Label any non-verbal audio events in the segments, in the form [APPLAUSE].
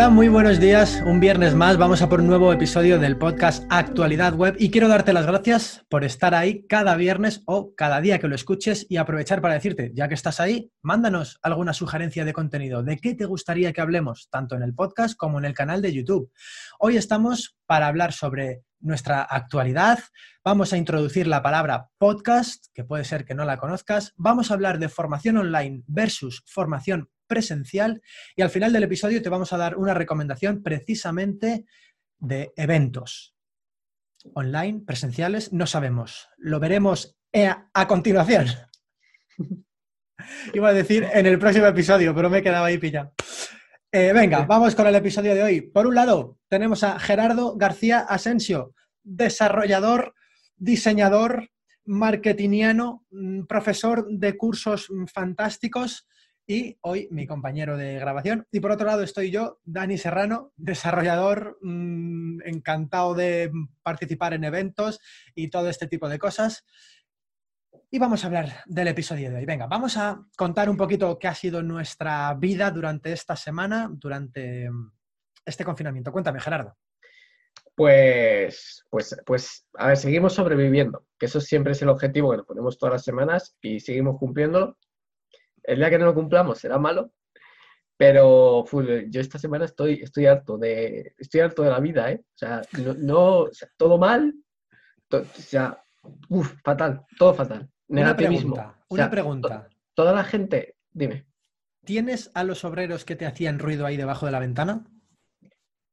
Hola, muy buenos días. Un viernes más vamos a por un nuevo episodio del podcast Actualidad Web y quiero darte las gracias por estar ahí cada viernes o cada día que lo escuches y aprovechar para decirte, ya que estás ahí, mándanos alguna sugerencia de contenido. ¿De qué te gustaría que hablemos, tanto en el podcast como en el canal de YouTube? Hoy estamos para hablar sobre nuestra actualidad. Vamos a introducir la palabra podcast, que puede ser que no la conozcas. Vamos a hablar de formación online versus formación presencial y al final del episodio te vamos a dar una recomendación precisamente de eventos online, presenciales, no sabemos. Lo veremos a, continuación. [LAUGHS] Iba a decir en el próximo episodio, pero me he quedado ahí pillado. Eh, venga, vamos con el episodio de hoy. Por un lado, tenemos a Gerardo García Asensio, desarrollador, diseñador, marketingiano, mm, profesor de cursos mm, fantásticos y hoy mi compañero de grabación. Y por otro lado estoy yo, Dani Serrano, desarrollador, mm, encantado de participar en eventos y todo este tipo de cosas. Y vamos a hablar del episodio de hoy. Venga, vamos a contar un poquito qué ha sido nuestra vida durante esta semana, durante mm, este confinamiento. Cuéntame, Gerardo. Pues, pues, pues, a ver, seguimos sobreviviendo, que eso siempre es el objetivo que nos ponemos todas las semanas y seguimos cumpliéndolo el día que no lo cumplamos será malo, pero yo esta semana estoy, estoy harto de, estoy harto de la vida, ¿eh? O sea, no, todo mal, o sea, uf, fatal, todo fatal. Negativismo. Una pregunta. Una pregunta. toda la gente, dime. ¿Tienes a los obreros que te hacían ruido ahí debajo de la ventana?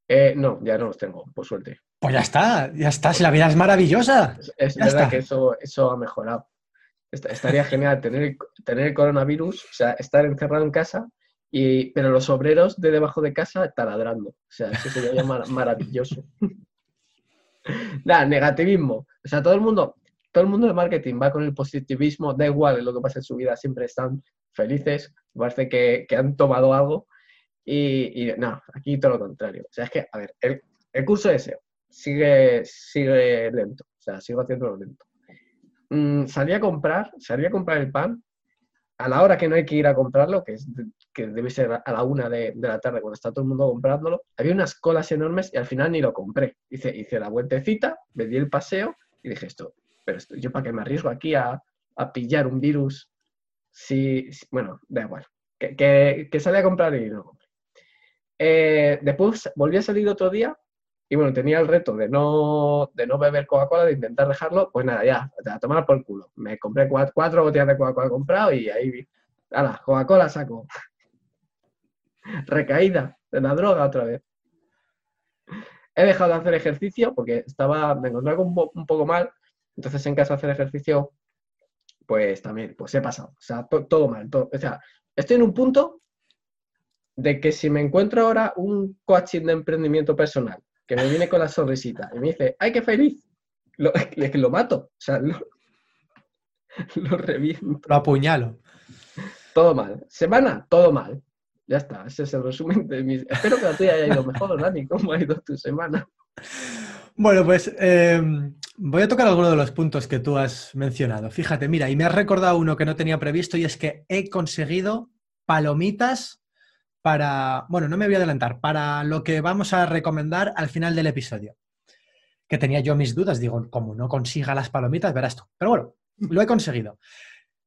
Eh, no, ya no los tengo, por suerte. Pues ya está, ya está, si la vida es maravillosa. Es, verdad que eso, eso ha mejorado. Estaría genial tener, tener el coronavirus, o sea, estar encerrado en casa, y, pero los obreros de debajo de casa taladrando. O sea, eso sería maravilloso. [LAUGHS] Nada, negativismo. O sea, todo el mundo, todo el mundo de marketing va con el positivismo, da igual lo que pasa en su vida, siempre están felices, parece que, que han tomado algo. Y, y, no, aquí todo lo contrario. O sea, es que, a ver, el, el curso ese sigue, sigue lento. O sea, sigo haciéndolo lento. Mm, salí a comprar, salí a comprar el pan a la hora que no hay que ir a comprarlo, que, es, que debe ser a la una de, la tarde cuando está todo el mundo comprándolo, había unas colas enormes y al final ni lo compré. Hice, hice la vueltecita, me di el paseo y dije esto, pero esto, yo para qué me arriesgo aquí a, pillar un virus si, bueno, da igual, que, que, salí a comprar y no compré. Eh, después volví a salir otro día y bueno, tenía el reto de no, de no beber Coca-Cola, de intentar dejarlo, pues nada, ya, a tomar por culo. Me compré cuatro, cuatro botellas de Coca-Cola comprado y ahí vi, ala, Coca-Cola saco. Recaída de la droga otra vez. He dejado de hacer ejercicio porque estaba, me encontraba un, un poco mal, entonces en casa hacer ejercicio, pues también, pues he pasado. O sea, todo mal. Todo, o sea, estoy en un punto de que si me encuentro ahora un coaching de emprendimiento personal que me viene con la sonrisita y me dice, ¡ay, qué feliz! Lo, [LAUGHS] lo mato, o sea, lo, [LAUGHS] lo reviento. Lo apuñalo. Todo mal. Semana, todo mal. Ya está, ese es el resumen de mis... Espero que a ti haya ido mejor, [LAUGHS] Dani. ¿Cómo ha ido tu semana? Bueno, pues em, voy a tocar algunos de los puntos que tú has mencionado. Fíjate, mira, y me has recordado uno que no tenía previsto y es que he conseguido palomitas para, bueno, no me voy a adelantar, para lo que vamos a recomendar al final del episodio. Que tenía yo mis dudas, digo, como no consiga las palomitas, verás tú. Pero bueno, [LAUGHS] lo he conseguido.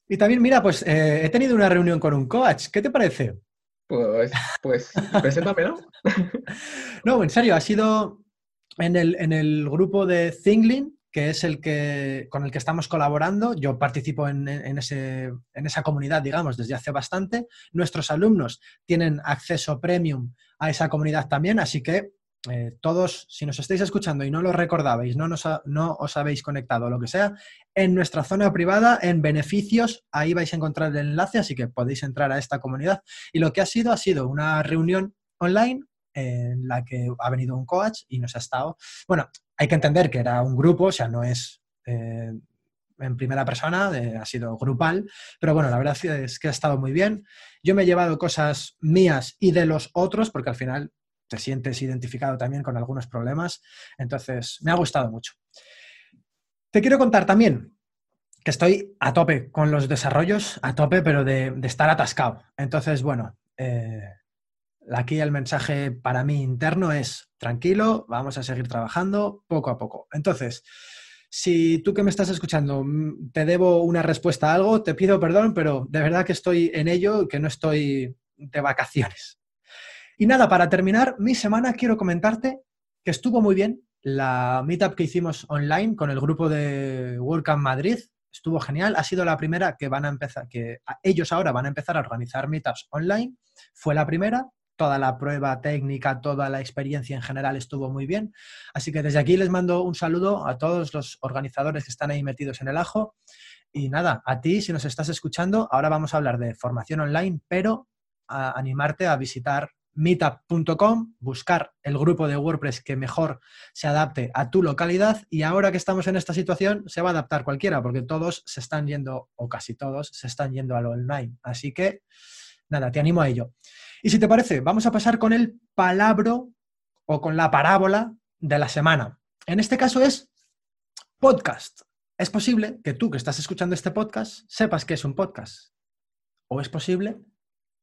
Y también, mira, pues eh, he tenido una reunión con un coach. ¿Qué te parece? Pues, pues, preséntame, ¿no? [LAUGHS] no, en serio, ha sido en el, en el grupo de Thingling, que es el que, con el que estamos colaborando. Yo participo en, ese, en, esa comunidad, digamos, desde hace bastante. Nuestros alumnos tienen acceso premium a esa comunidad también, así que eh, todos, si nos estáis escuchando y no lo recordabais, no, no os habéis conectado o lo que sea, en nuestra zona privada, en beneficios, ahí vais a encontrar el enlace, así que podéis entrar a esta comunidad. Y lo que ha sido, ha sido una reunión online en la que ha venido un coach y nos ha estado, bueno, hay que entender que era un grupo, o sea, no es eh, en primera persona, ha sido grupal, pero bueno, la verdad es que ha estado muy bien. Yo me he llevado cosas mías y de los otros, porque al final te sientes identificado también con algunos problemas, entonces me ha gustado mucho. Te quiero contar también que estoy a tope con los desarrollos, a tope, pero de, estar atascado. Entonces, bueno, eh, Aquí el mensaje para mí interno es, tranquilo, vamos a seguir trabajando poco a poco. Entonces, si tú que me estás escuchando mm, te debo una respuesta a algo, te pido perdón, pero de verdad que estoy en ello, que no estoy de vacaciones. Y nada, para terminar mi semana quiero comentarte que estuvo muy bien la meetup que hicimos online con el grupo de WordCamp Madrid. Estuvo genial, ha sido la primera que van a empezar, que ellos ahora van a empezar a organizar meetups online. Fue la primera, toda la prueba técnica, toda la experiencia en general estuvo muy bien. Así que desde aquí les mando un saludo a todos los organizadores que están ahí metidos en el ajo. Y nada, a ti, si nos estás escuchando, ahora vamos a hablar de formación online, pero a animarte a visitar meetup.com, buscar el grupo de WordPress que mejor se adapte a tu localidad y ahora que estamos en esta situación se va a adaptar cualquiera porque todos se están yendo, o casi todos, se están yendo a lo online. Así que, nada, te animo a ello. Y si te parece, vamos a pasar con el palabro o con la parábola de la semana. En este caso es podcast. Es posible que tú que estás escuchando este podcast sepas que es un podcast. O es posible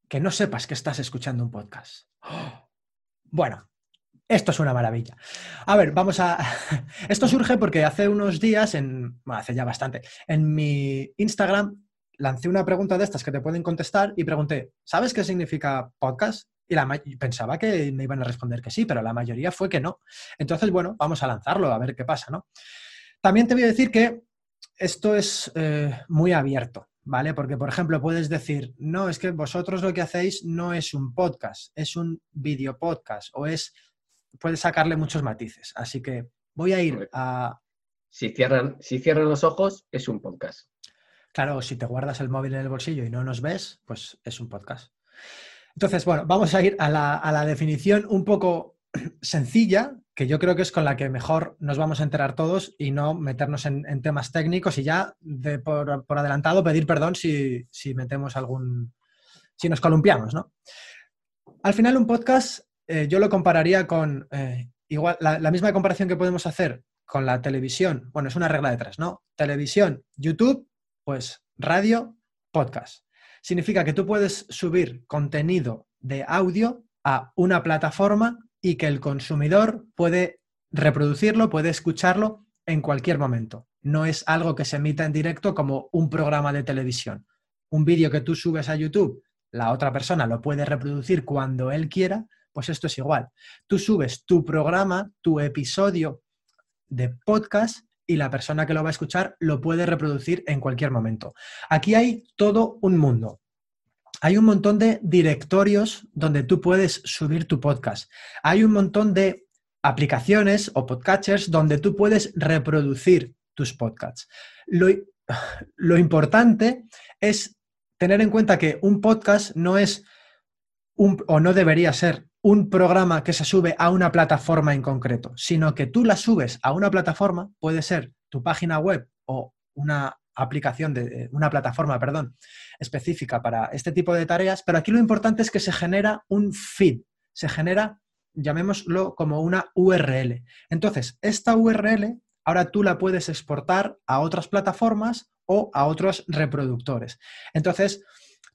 que no sepas que estás escuchando un podcast. [GASPS] Bueno, esto es una maravilla. A ver, vamos a... [LAUGHS] Esto surge porque hace unos días, en... Bueno, hace ya bastante, en mi Instagram lancé una pregunta de estas que te pueden contestar y pregunté, ¿sabes qué significa podcast? Y la pensaba que me iban a responder que sí, pero la mayoría fue que no. Entonces, bueno, vamos a lanzarlo a ver qué pasa, ¿no? También te voy a decir que esto es eh, muy abierto, ¿vale? Porque, por ejemplo, puedes decir, no, es que vosotros lo que hacéis no es un podcast, es un video podcast o es, puedes sacarle muchos matices. Así que voy a ir a... Si cierran, si cierran los ojos, es un podcast. Claro, si te guardas el móvil en el bolsillo y no nos ves, pues es un podcast. Entonces, bueno, vamos a ir a la, definición un poco [CLEARS THROAT] sencilla, que yo creo que es con la que mejor nos vamos a enterar todos y no meternos en, temas técnicos y ya de por, adelantado pedir perdón si, metemos algún, si nos columpiamos, ¿no? Al final un podcast eh, yo lo compararía con, eh, igual, la, la, misma comparación que podemos hacer con la televisión, bueno, es una regla de tres, ¿no? Televisión, YouTube pues radio, podcast. Significa que tú puedes subir contenido de audio a una plataforma y que el consumidor puede reproducirlo, puede escucharlo en cualquier momento. No es algo que se emita en directo como un programa de televisión. Un vídeo que tú subes a YouTube, la otra persona lo puede reproducir cuando él quiera, pues esto es igual. Tú subes tu programa, tu episodio de podcast y la persona que lo va a escuchar lo puede reproducir en cualquier momento. Aquí hay todo un mundo. Hay un montón de directorios donde tú puedes subir tu podcast. Hay un montón de aplicaciones o podcatchers donde tú puedes reproducir tus podcasts. Lo, [SIGHS] lo importante es tener en cuenta que un podcast no es o no debería ser un programa que se sube a una plataforma en concreto, sino que tú la subes a una plataforma, puede ser tu página web o una aplicación de una plataforma, perdón, específica para este tipo de tareas, pero aquí lo importante es que se genera un feed, se genera, llamémoslo como una URL. Entonces, esta URL ahora tú la puedes exportar a otras plataformas o a otros reproductores. Entonces,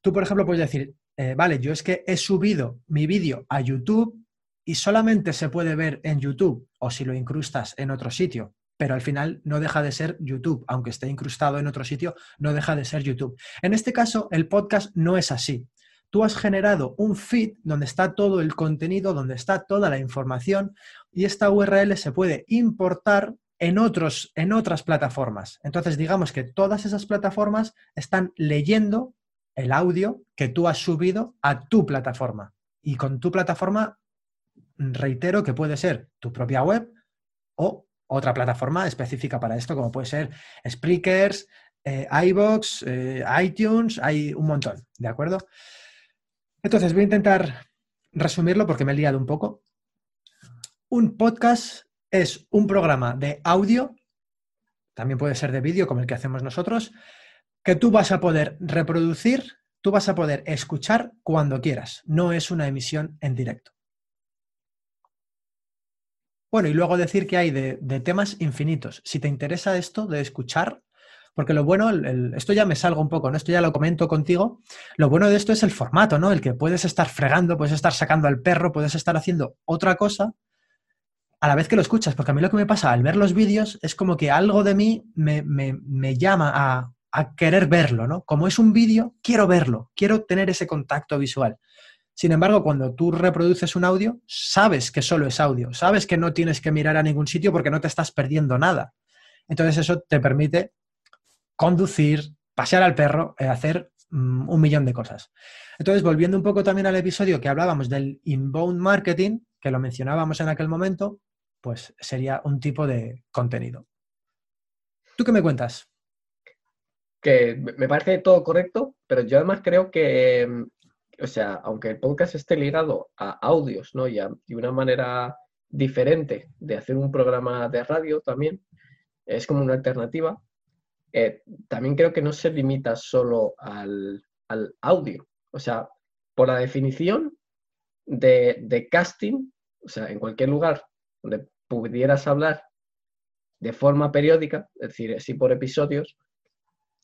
tú, por ejemplo, puedes decir, eh, vale, yo es que he subido mi vídeo a YouTube y solamente se puede ver en YouTube o si lo incrustas en otro sitio, pero al final no deja de ser YouTube, aunque esté incrustado en otro sitio, no deja de ser YouTube. En este caso, el podcast no es así. Tú has generado un feed donde está todo el contenido, donde está toda la información y esta URL se puede importar en, otros, en otras plataformas. Entonces, digamos que todas esas plataformas están leyendo el audio que tú has subido a tu plataforma. Y con tu plataforma, reitero que puede ser tu propia web o otra plataforma específica para esto, como puede ser Spreakers, eh, iBox, eh, iTunes, hay un montón, ¿de acuerdo? Entonces voy a intentar resumirlo porque me he liado un poco. Un podcast es un programa de audio, también puede ser de vídeo como el que hacemos nosotros, que tú vas a poder reproducir, tú vas a poder escuchar cuando quieras. No es una emisión en directo. Bueno, y luego decir que hay de, temas infinitos. Si te interesa esto de escuchar, Porque lo bueno, esto ya me salgo un poco, ¿no? Esto ya lo comento contigo. Lo bueno de esto es el formato, ¿no? El que puedes estar fregando, puedes estar sacando al perro, puedes estar haciendo otra cosa a la vez que lo escuchas. Porque a mí lo que me pasa al ver los vídeos es como que algo de mí me, me llama a, a querer verlo, ¿no? Como es un vídeo, quiero verlo, quiero tener ese contacto visual. Sin embargo, cuando tú reproduces un audio, sabes que solo es audio, sabes que no tienes que mirar a ningún sitio porque no te estás perdiendo nada. Entonces eso te permite conducir, pasear al perro, eh, hacer mm, un millón de cosas. Entonces, volviendo un poco también al episodio que hablábamos del inbound marketing, que lo mencionábamos en aquel momento, pues sería un tipo de contenido. ¿Tú qué me cuentas? Que me parece todo correcto, pero yo además creo que mm, o sea, aunque el podcast esté ligado a audios, ¿no? Y, y una manera diferente de hacer un programa de radio también, es como una alternativa. Eh, también creo que no se limita solo al, audio. O sea, por la definición de, casting, o sea, en cualquier lugar donde pudieras hablar de forma periódica, es decir, así por episodios,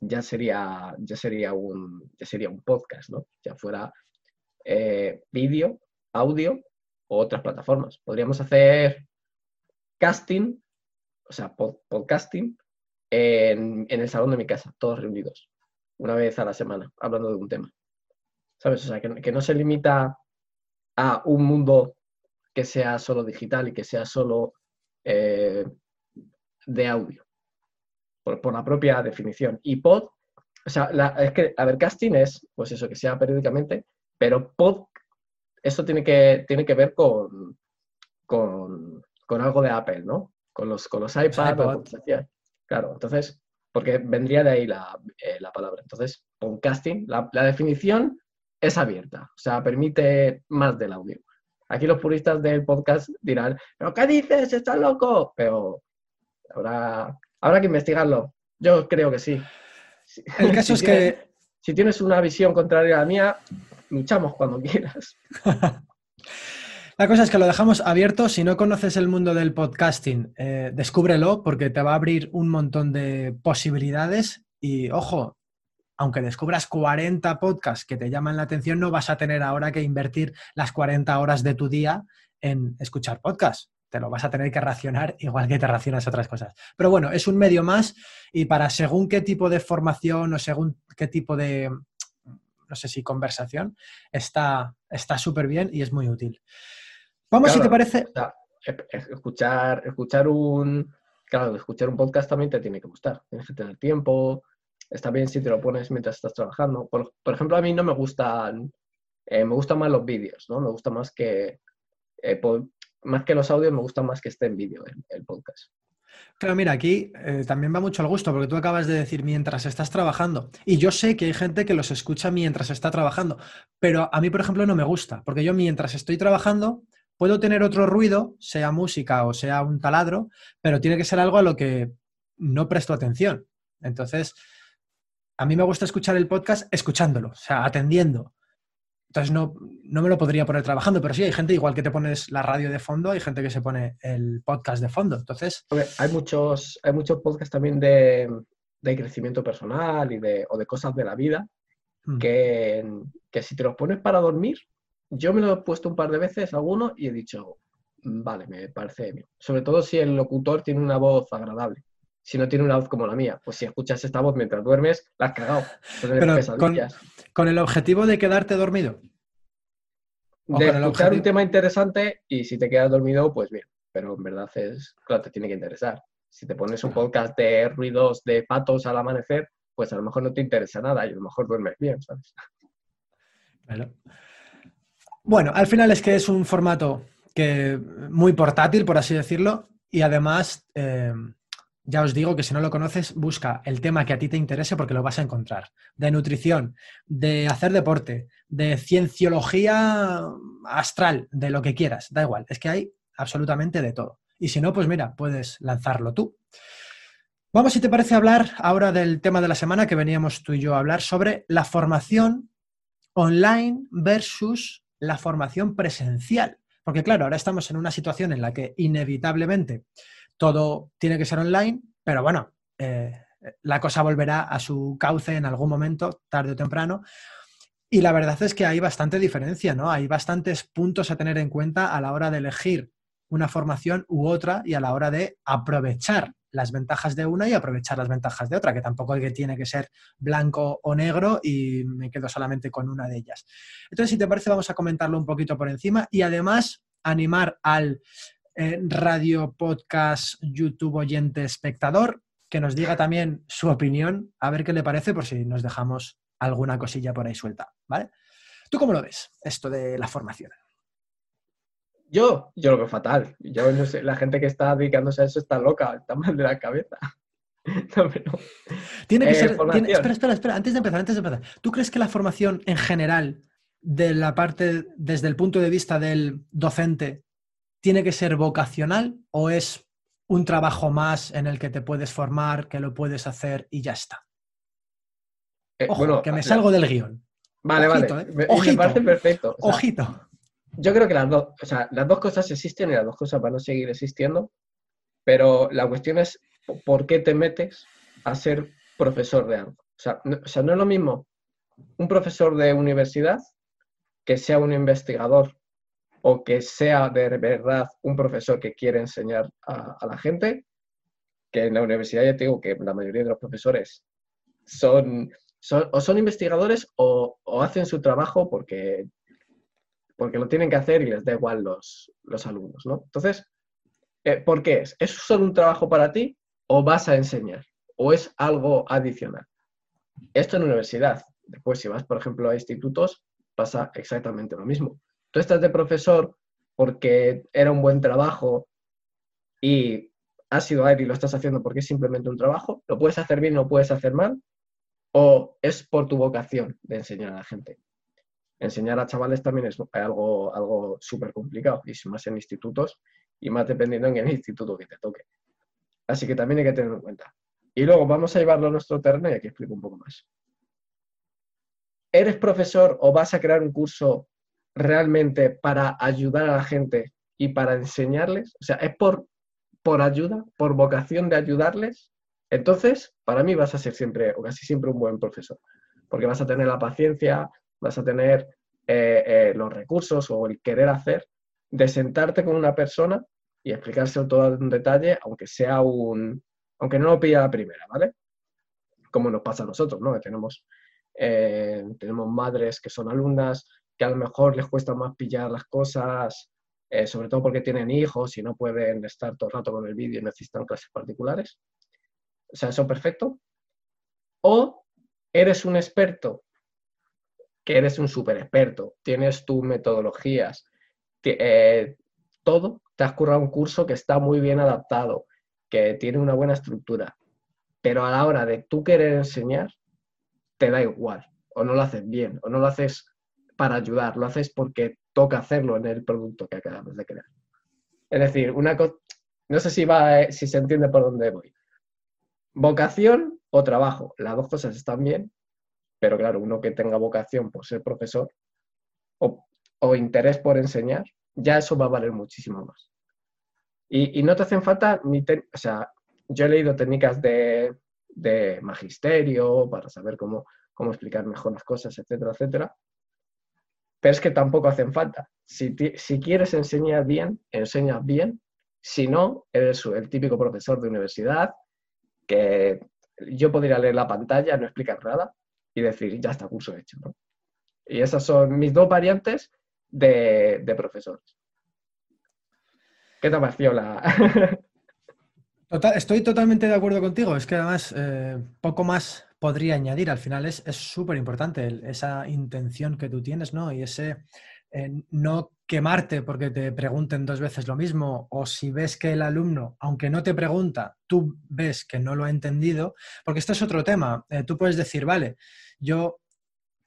ya sería, ya sería un, ya sería un podcast, ¿no? Ya fuera eh, vídeo, audio o otras plataformas. Podríamos hacer casting, o sea, podcasting en, el salón de mi casa, todos reunidos, una vez a la semana, hablando de un tema. ¿Sabes? O sea, que, no se limita a un mundo que sea solo digital y que sea solo eh, de audio, por, la propia definición. Y pod, o sea, es que, a ver, casting es, pues eso, que sea periódicamente, pero pod, esto tiene que, tiene que ver con, con, algo de Apple, ¿no? Con los, con los iPads, claro, entonces, porque vendría de ahí la, eh, palabra. Entonces, podcasting, la, la definición es abierta, o sea, permite más del audio. Aquí los puristas del podcast dirán, ¿pero qué dices? ¿Estás loco? Pero habrá, habrá que investigarlo. Yo creo que sí. El caso es que... Si tienes una visión contraria a la mía, luchamos cuando [LAUGHS] quieras. La cosa es que lo dejamos abierto. Si no conoces el mundo del podcasting, eh, descúbrelo porque te va a abrir un montón de posibilidades. Y ojo, aunque descubras 40 podcasts que te llaman la atención, no vas a tener ahora que invertir las 40 horas de tu día en escuchar podcasts. Te lo vas a tener que racionar igual que te racionas otras cosas. Pero bueno, es un medio más y para según qué tipo de formación o según qué tipo de, no sé si conversación, está súper bien y es muy útil. Vamos, si te parece. escuchar, escuchar un. Claro, escuchar un podcast también te tiene que gustar. Tienes que tener tiempo. Está bien si te lo pones mientras estás trabajando. Por, ejemplo, a mí no me gustan. Eh, me gustan más los vídeos, ¿no? Me gusta más que. Eh, más que los audios, me gusta más que esté en vídeo el podcast. Claro, mira, aquí eh, también va mucho al gusto, porque tú acabas de decir mientras estás trabajando. Y yo sé que hay gente que los escucha mientras está trabajando, pero a mí, por ejemplo, no me gusta, porque yo mientras estoy trabajando puedo tener otro ruido, sea música o sea un taladro, pero tiene que ser algo a lo que no presto atención. Entonces, a mí me gusta escuchar el podcast escuchándolo, o sea, atendiendo. Entonces no, no, me lo podría poner trabajando, pero sí, hay gente igual que te pones la radio de fondo, hay gente que se pone el podcast de fondo. Entonces. hay muchos, hay muchos podcasts también de, crecimiento personal y de, o de cosas de la vida mm. que, que, si te los pones para dormir, yo me lo he puesto un par de veces alguno y he dicho, mm, vale, me parece bien. Sobre todo si el locutor tiene una voz agradable. Si no tiene una voz como la mía, pues si escuchas esta voz mientras duermes, la has cagado. Con el objetivo de quedarte dormido. De escuchar un tema interesante y si te quedas dormido, pues bien. Pero en verdad es, claro, te tiene que interesar. Si te pones un podcast de ruidos de patos al amanecer, pues a lo mejor no te interesa nada y a lo mejor duermes bien, ¿sabes? Bueno, al final es que es un formato que muy portátil, por así decirlo, y además eh, ya os digo que si no lo conoces, busca el tema que a ti te interese porque lo vas a encontrar. De nutrición, de hacer deporte, de cienciología astral, de lo que quieras, da igual. Es que hay absolutamente de todo. Y si no, pues mira, puedes lanzarlo tú. Vamos, si te parece, hablar ahora del tema de la semana que veníamos tú y yo a hablar sobre la formación online versus la formación presencial. Porque claro, ahora estamos en una situación en la que inevitablemente todo tiene que ser online, pero bueno, eh, la cosa volverá a su cauce en algún momento, tarde o temprano. Y la verdad es que hay bastante diferencia, ¿no? Hay bastantes puntos a tener en cuenta a la hora de elegir una formación u otra y a la hora de aprovechar las ventajas de una y aprovechar las ventajas de otra, que tampoco es que tiene que ser blanco o negro y me quedo solamente con una de ellas. Entonces, si te parece, vamos a comentarlo un poquito por encima y además animar al eh, radio, podcast, YouTube oyente, espectador, que nos diga también su opinión, a ver qué le parece por si nos dejamos alguna cosilla por ahí suelta, ¿vale? ¿Tú cómo lo ves, esto de la formación? Yo, yo lo veo fatal. Yo no sé, la gente que está dedicándose a eso está loca, está mal de la cabeza. [LAUGHS] No, Tiene que eh, ser. espera, espera, espera. Antes de empezar, antes de empezar. ¿Tú crees que la formación en general, de la parte, desde el punto de vista del docente, tiene que ser vocacional o es un trabajo más en el que te puedes formar, que lo puedes hacer y ya está? Eh, Ojo, que me salgo del guion. Vale, vale. ¿eh? Me, parece perfecto. Ojito yo creo que las dos, o sea, las dos cosas existen y las dos cosas van a seguir existiendo, pero la cuestión es por qué te metes a ser profesor de algo. O sea, no, es lo mismo un profesor de universidad que sea un investigador o que sea de verdad un profesor que quiere enseñar a, la gente, que en la universidad ya digo que la mayoría de los profesores son, o son investigadores o, o hacen su trabajo porque porque lo tienen que hacer y les da igual los, los alumnos, ¿no? Entonces, eh, ¿por qué es? ¿Es solo un trabajo para ti o vas a enseñar? ¿O es algo adicional? Esto en universidad. Después, si vas, por ejemplo, a institutos, pasa exactamente lo mismo. Tú estás de profesor porque era un buen trabajo y has sido ahí y lo estás haciendo porque es simplemente un trabajo, lo puedes hacer bien, lo puedes hacer mal, o es por tu vocación de enseñar a la gente enseñar a chavales también es algo, algo súper complicado, y más en institutos, y más dependiendo en el instituto que te toque. Así que también hay que tenerlo en cuenta. Y luego vamos a llevarlo a nuestro terreno y aquí explico un poco más. ¿Eres profesor o vas a crear un curso realmente para ayudar a la gente y para enseñarles? O sea, ¿es por, por ayuda, por vocación de ayudarles? Entonces, para mí vas a ser siempre o casi siempre un buen profesor, porque vas a tener la paciencia, vas a tener eh, eh, los recursos o el querer hacer de sentarte con una persona y explicárselo todo en detalle, aunque sea un, aunque no lo pilla la primera, ¿vale? Como nos pasa a nosotros, ¿no? Tenemos, eh, tenemos madres que son alumnas, que a lo mejor les cuesta más pillar las cosas, sobre todo porque tienen hijos y no pueden estar todo el rato con el vídeo y necesitan clases particulares. O sea, eso perfecto. O eres un experto que eres un súper experto, tienes tus metodologías, eh, todo, te has currado un curso que está muy bien adaptado, que tiene una buena estructura, pero a la hora de tú querer enseñar, te da igual, o no lo haces bien, o no lo haces para ayudar, lo haces porque toca hacerlo en el producto que acabas de crear. Es decir, una no sé si, va, eh, si se entiende por dónde voy. Vocación o trabajo, las dos cosas están bien, pero claro, uno que tenga vocación por ser profesor o, interés por enseñar, ya eso va a valer muchísimo más. Y, no te hacen falta ni, o sea, yo he leído técnicas de, magisterio para saber cómo, cómo explicar mejor las cosas, etcétera, etcétera. Pero es que tampoco hacen falta. Si, quieres enseñar bien, enseñas bien. Si no, eres el típico profesor de universidad que yo podría leer la pantalla, no explicar nada, y decir, ya está, curso hecho. Y esas son mis dos variantes de, profesores. ¿Qué te pareció la...? [LAUGHS] estoy totalmente de acuerdo contigo. Es que además eh, poco más podría añadir. Al final es súper importante esa intención que tú tienes, ¿no? Y ese eh, no quemarte porque te pregunten dos veces lo mismo o si ves que el alumno, aunque no te pregunta, tú ves que no lo ha entendido, porque este es otro tema. Eh, tú puedes decir, vale, yo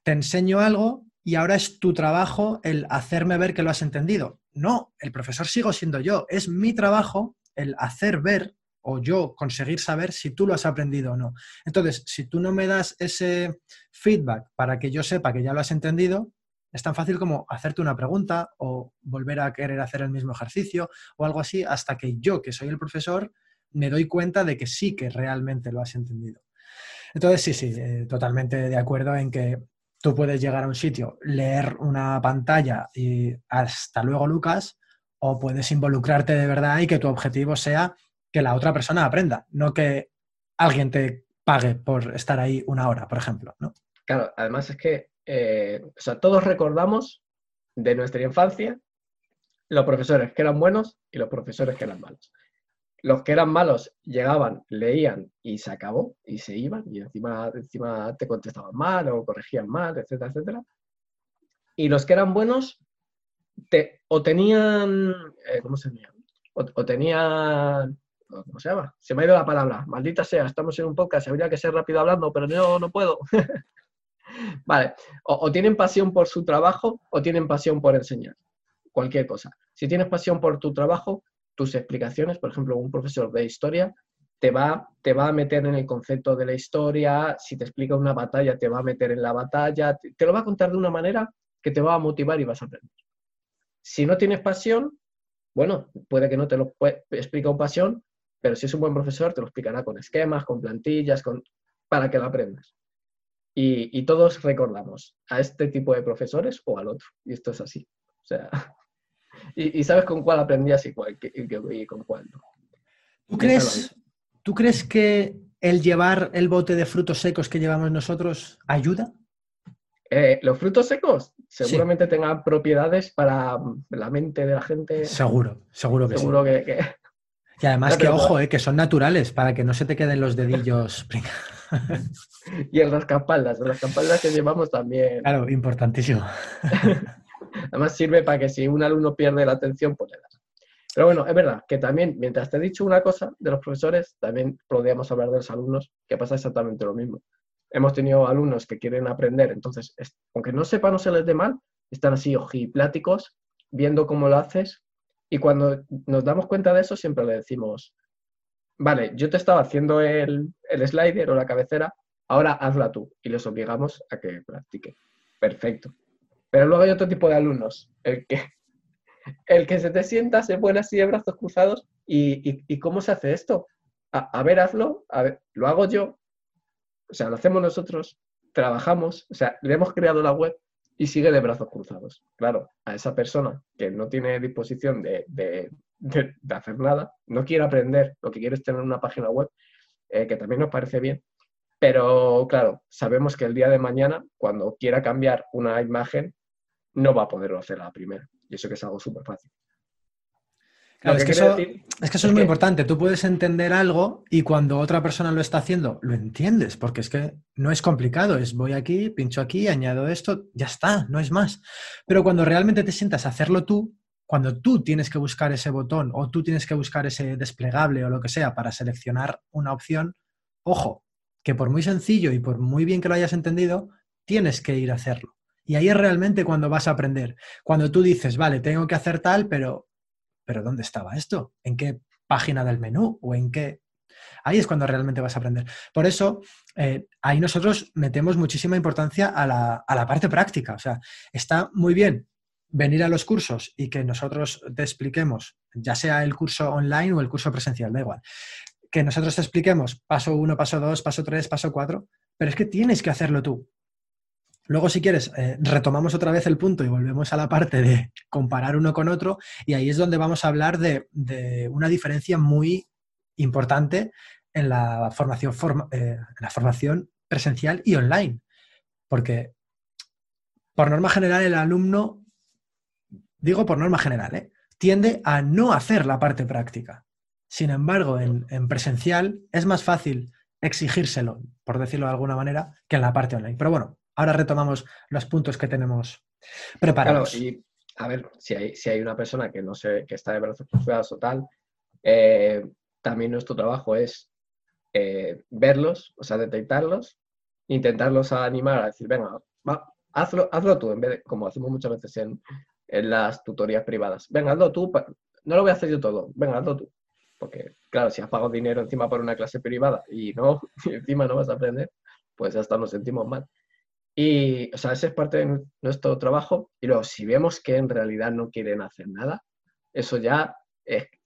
te enseño algo y ahora es tu trabajo el hacerme ver que lo has entendido. No, el profesor sigo siendo yo. Es mi trabajo el hacer ver o yo conseguir saber si tú lo has aprendido o no. Entonces, si tú no me das ese feedback para que yo sepa que ya lo has entendido, es tan fácil como hacerte una pregunta o volver a querer hacer el mismo ejercicio o algo así hasta que yo, que soy el profesor, me doy cuenta de que sí que realmente lo has entendido. Entonces, sí, sí, eh, totalmente de acuerdo en que tú puedes llegar a un sitio, leer una pantalla y hasta luego, Lucas, o puedes involucrarte de verdad y que tu objetivo sea que la otra persona aprenda, no que alguien te pague por estar ahí una hora, por ejemplo, ¿no? Claro, además es que, eh, o sea, todos recordamos de nuestra infancia los profesores que eran buenos y los profesores que eran malos. Los que eran malos llegaban, leían y se acabó y se iban y encima, encima te contestaban mal o corregían mal, etcétera, etcétera. Y los que eran buenos o tenían, eh, ¿cómo se llama? O, tenían, ¿cómo se llama? Se me ha ido la palabra, maldita sea, estamos en un podcast, habría que ser rápido hablando, pero no, no puedo. [LAUGHS] vale, o tienen pasión por su trabajo o tienen pasión por enseñar, cualquier cosa. Si tienes pasión por tu trabajo, tus explicaciones, por ejemplo, un profesor de historia te va, te va a meter en el concepto de la historia, si te explica una batalla, te va a meter en la batalla, te, lo va a contar de una manera que te va a motivar y vas a aprender. Si no tienes pasión, bueno, puede que no te lo explique con pasión, pero si es un buen profesor, te lo explicará con esquemas, con plantillas, con, para que lo aprendas. Y, y, todos recordamos a este tipo de profesores o al otro. Y esto es así. O sea, [LAUGHS] y, sabes con cuál aprendías y, cuál, y, con cuál no. ¿Tú crees, ¿Tú crees que el llevar el bote de frutos secos que llevamos nosotros ayuda? Eh, los frutos secos seguramente tengan propiedades para la mente de la gente. Seguro, seguro que seguro sí. Que, Y además que, ojo, eh, que son naturales para que no se te queden los dedillos. [LAUGHS] y el rascapaldas, el rascapaldas que llevamos también. Claro, importantísimo. [LAUGHS] Además sirve para que si un alumno pierde la atención, pues le das. Pero bueno, es verdad que también, mientras te he dicho una cosa de los profesores, también podríamos hablar de los alumnos, que pasa exactamente lo mismo. Hemos tenido alumnos que quieren aprender, entonces, aunque no sepan o se les dé mal, están así ojipláticos, viendo cómo lo haces, y cuando nos damos cuenta de eso, siempre le decimos, vale, yo te estaba haciendo el, el slider o la cabecera, ahora hazla tú, y les obligamos a que practique. Perfecto. Pero luego hay otro tipo de alumnos, el que, el que se te sienta, se pone así de brazos cruzados y, ¿cómo se hace esto? A, ver, hazlo, a lo hago yo, o sea, lo hacemos nosotros, trabajamos, o sea, le hemos creado la web y sigue de brazos cruzados. Claro, a esa persona que no tiene disposición de, de, hacer nada, no quiere aprender, lo que quiere es tener una página web, eh, que también nos parece bien, pero claro, sabemos que el día de mañana, cuando quiera cambiar una imagen, no va a poderlo hacer a la primera. Y eso que es algo súper fácil. Es, que eso, es, muy importante. Tú puedes entender algo y cuando otra persona lo está haciendo, lo entiendes, porque es que no es complicado. Es voy aquí, pincho aquí, añado esto, ya está, no es más. Pero cuando realmente te sientas a hacerlo tú, cuando tú tienes que buscar ese botón o tú tienes que buscar ese desplegable o lo que sea para seleccionar una opción, ojo, que por muy sencillo y por muy bien que lo hayas entendido, tienes que ir a hacerlo. Y ahí es realmente cuando vas a aprender. Cuando tú dices, vale, tengo que hacer tal, pero, pero ¿dónde estaba esto? ¿En qué página del menú? ¿O en qué? Ahí es cuando realmente vas a aprender. Por eso, eh, ahí nosotros metemos muchísima importancia a la, a la parte práctica. O sea, está muy bien venir a los cursos y que nosotros te expliquemos, ya sea el curso online o el curso presencial, da igual, que nosotros te expliquemos paso uno, paso dos, paso tres, paso cuatro, pero es que tienes que hacerlo tú. Luego, si quieres, eh, retomamos otra vez el punto y volvemos a la parte de comparar uno con otro y ahí es donde vamos a hablar de, una diferencia muy importante en la formación, eh, la formación presencial y online. Porque, por norma general, el alumno, digo por norma general, ¿eh? tiende a no hacer la parte práctica. Sin embargo, en, en presencial es más fácil exigírselo, por decirlo de alguna manera, que en la parte online. Pero bueno, ahora retomamos los puntos que tenemos preparados. y a ver, si hay, si hay una persona que no sé, que está de brazos cruzados o tal, eh, también nuestro trabajo es eh, verlos, o sea, detectarlos, intentarlos animar a decir, venga, hazlo, hazlo tú, en vez de, como hacemos muchas veces en, en las tutorías privadas. Venga, hazlo tú, no lo voy a hacer yo todo, venga, hazlo tú. Porque, claro, si has pagado dinero encima por una clase privada y no, [LAUGHS] y encima no vas a aprender, pues hasta nos sentimos mal. Y, o sea, ese es parte de nuestro trabajo. Y luego, si vemos que en realidad no quieren hacer nada, eso ya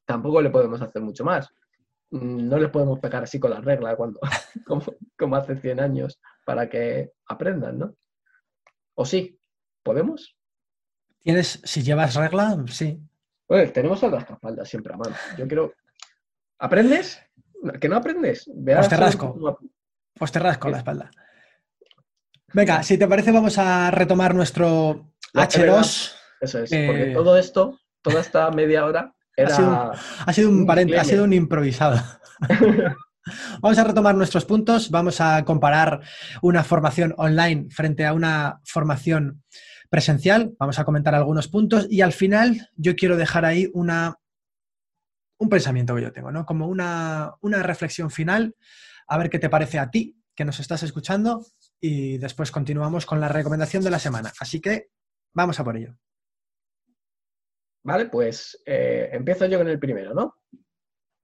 tampoco le podemos hacer mucho más. mm, no les podemos pegar así con la regla cuando, [LAUGHS] como, como hace 100 años para que aprendan, ¿no? ¿O sí? ¿Podemos? ¿Tienes, si llevas regla? Sí. Pues tenemos el rascafaldas siempre a mano. Yo creo. ¿Aprendes? ¿Que no aprendes? pues te rasco. Pues te rasco la espalda. Venga, si te parece, vamos a retomar nuestro H2. Eso es, porque todo esto, toda esta media hora, era. Ha sido un, ha sido un improvisado. [LAUGHS] Vamos a retomar nuestros puntos, vamos a comparar una formación online frente a una formación presencial, vamos a comentar algunos puntos y al final yo quiero dejar ahí una, un pensamiento que yo tengo, ¿no? Como una, una reflexión final, a ver qué te parece a ti que nos estás escuchando y después continuamos con la recomendación de la semana. Así que vamos a por ello. Vale, pues eh, empiezo yo con el primero, ¿no?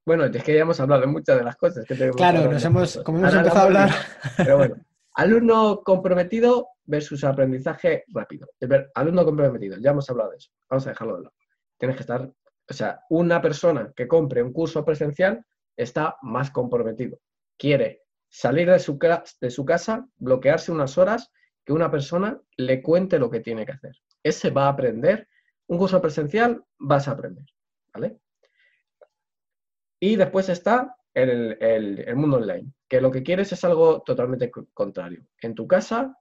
Bueno, es que ya hemos hablado de muchas de las cosas que tenemos. Claro, nos hemos, como hemos empezado a hablar. Pero bueno, alumno comprometido versus aprendizaje rápido. Alumno comprometido, ya hemos hablado de eso. Vamos a dejarlo de lado. Tienes que estar, o sea, una persona que compre un curso presencial está más comprometido. Quiere salir de su, casa, bloquearse unas horas, que una persona le cuente lo que tiene que hacer. Ese va a aprender. Un curso presencial vas a aprender. ¿Vale? Y después está el, mundo online, que lo que quieres es algo totalmente contrario. En tu casa,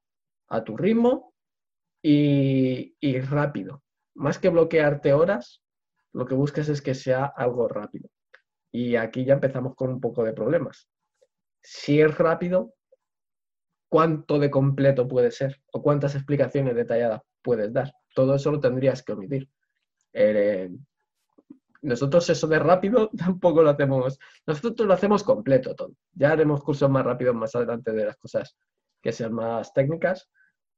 a tu ritmo y, rápido. Más que bloquearte horas, lo que buscas es que sea algo rápido. Y aquí ya empezamos con un poco de problemas. Si es rápido, ¿cuánto de completo puede ser? ¿O cuántas explicaciones detalladas puedes dar? Todo eso lo tendrías que omitir. Eh, nosotros eso de rápido [LAUGHS] tampoco lo hacemos, nosotros lo hacemos completo todo. Ya haremos cursos más rápidos más adelante de las cosas que sean más técnicas,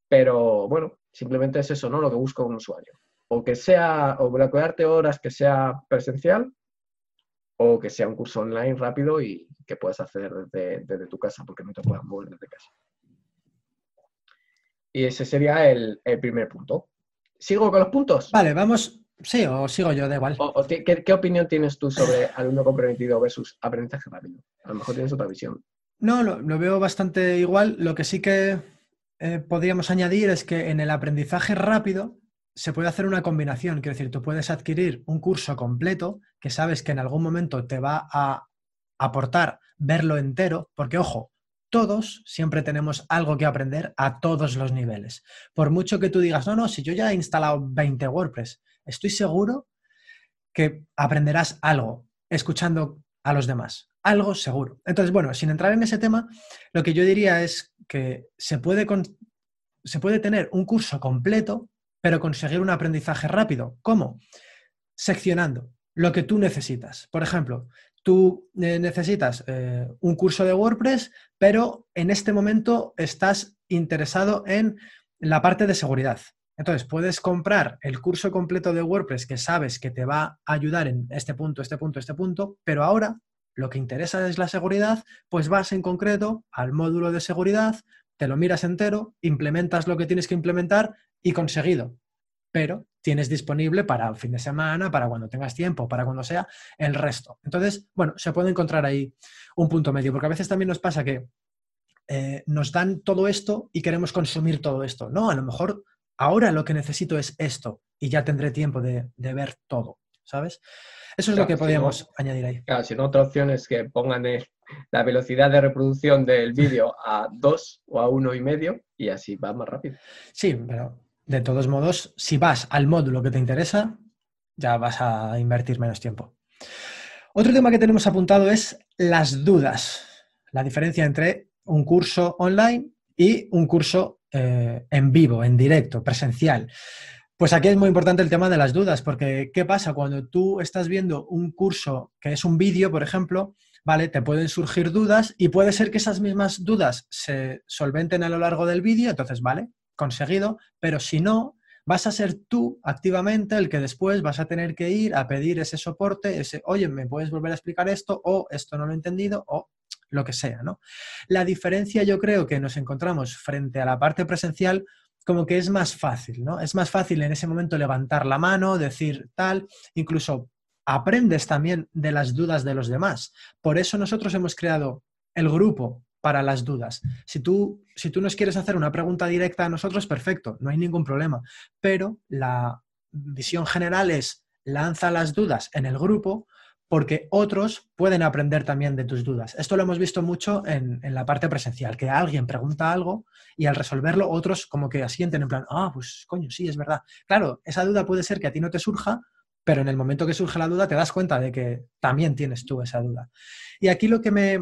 pero bueno, simplemente es eso, ¿no? Lo que busca un usuario. O que sea, o bloquearte horas que sea presencial, o que sea un curso online rápido y que puedas hacer desde, tu casa, porque no te puedas mover desde casa. Y ese sería el primer punto. ¿Sigo con los puntos? Vale, vamos, Sí, o sigo yo, da igual. ¿qué, opinión tienes tú sobre alumno comprometido versus aprendizaje rápido? A lo mejor tienes otra visión. No, lo, veo bastante igual. Lo que sí que eh, podríamos añadir es que en el aprendizaje rápido se puede hacer una combinación. Quiero decir, tú puedes adquirir un curso completo que sabes que en algún momento te va a aportar verlo entero, porque ojo, todos siempre tenemos algo que aprender a todos los niveles. Por mucho que tú digas, no, no, si yo ya he instalado 20 WordPress, estoy seguro que aprenderás algo escuchando a los demás. Algo seguro. Entonces, bueno, sin entrar en ese tema, lo que yo diría es que se puede, se puede tener un curso completo, pero conseguir un aprendizaje rápido. ¿Cómo? Seccionando lo que tú necesitas. Por ejemplo, tú eh, necesitas eh, un curso de WordPress, pero en este momento estás interesado en la parte de seguridad. Entonces, puedes comprar el curso completo de WordPress que sabes que te va a ayudar en este punto, este punto, este punto, pero ahora lo que interesa es la seguridad, pues vas en concreto al módulo de seguridad, te lo miras entero, implementas lo que tienes que implementar y conseguido. Pero tienes disponible para el fin de semana, para cuando tengas tiempo, para cuando sea, el resto. Entonces, bueno, se puede encontrar ahí un punto medio, porque a veces también nos pasa que eh, nos dan todo esto y queremos consumir todo esto. No, a lo mejor ahora lo que necesito es esto y ya tendré tiempo de, ver todo, ¿sabes? Eso es lo que podríamos añadir ahí. Claro, si no, otra opción es que pongan la velocidad de reproducción del vídeo a 2 o a uno y medio y así va más rápido. Sí, pero de todos modos, si vas al módulo que te interesa, ya vas a invertir menos tiempo. Otro tema que tenemos apuntado es las dudas, la diferencia entre un curso online y un curso eh, en vivo, en directo, presencial. Pues aquí es muy importante el tema de las dudas, porque ¿qué pasa cuando tú estás viendo un curso que es un vídeo, por ejemplo? ¿Vale? Te pueden surgir dudas y puede ser que esas mismas dudas se solventen a lo largo del vídeo, entonces, ¿vale? Conseguido, pero si no, vas a ser tú activamente el que después vas a tener que ir a pedir ese soporte, ese, oye, ¿me puedes volver a explicar esto? O esto no lo he entendido, o lo que sea, ¿no? La diferencia yo creo que nos encontramos frente a la parte presencial como que es más fácil, ¿no? Es más fácil en ese momento levantar la mano, decir tal, incluso aprendes también de las dudas de los demás. Por eso nosotros hemos creado el grupo para las dudas. Si tú, si tú nos quieres hacer una pregunta directa a nosotros, perfecto, no hay ningún problema. Pero la visión general es lanza las dudas en el grupo porque otros pueden aprender también de tus dudas. Esto lo hemos visto mucho en, la parte presencial, que alguien pregunta algo y al resolverlo otros como que asienten en plan, ah, pues coño, sí, es verdad. Claro, esa duda puede ser que a ti no te surja, pero en el momento que surge la duda te das cuenta de que también tienes tú esa duda. Y aquí lo que me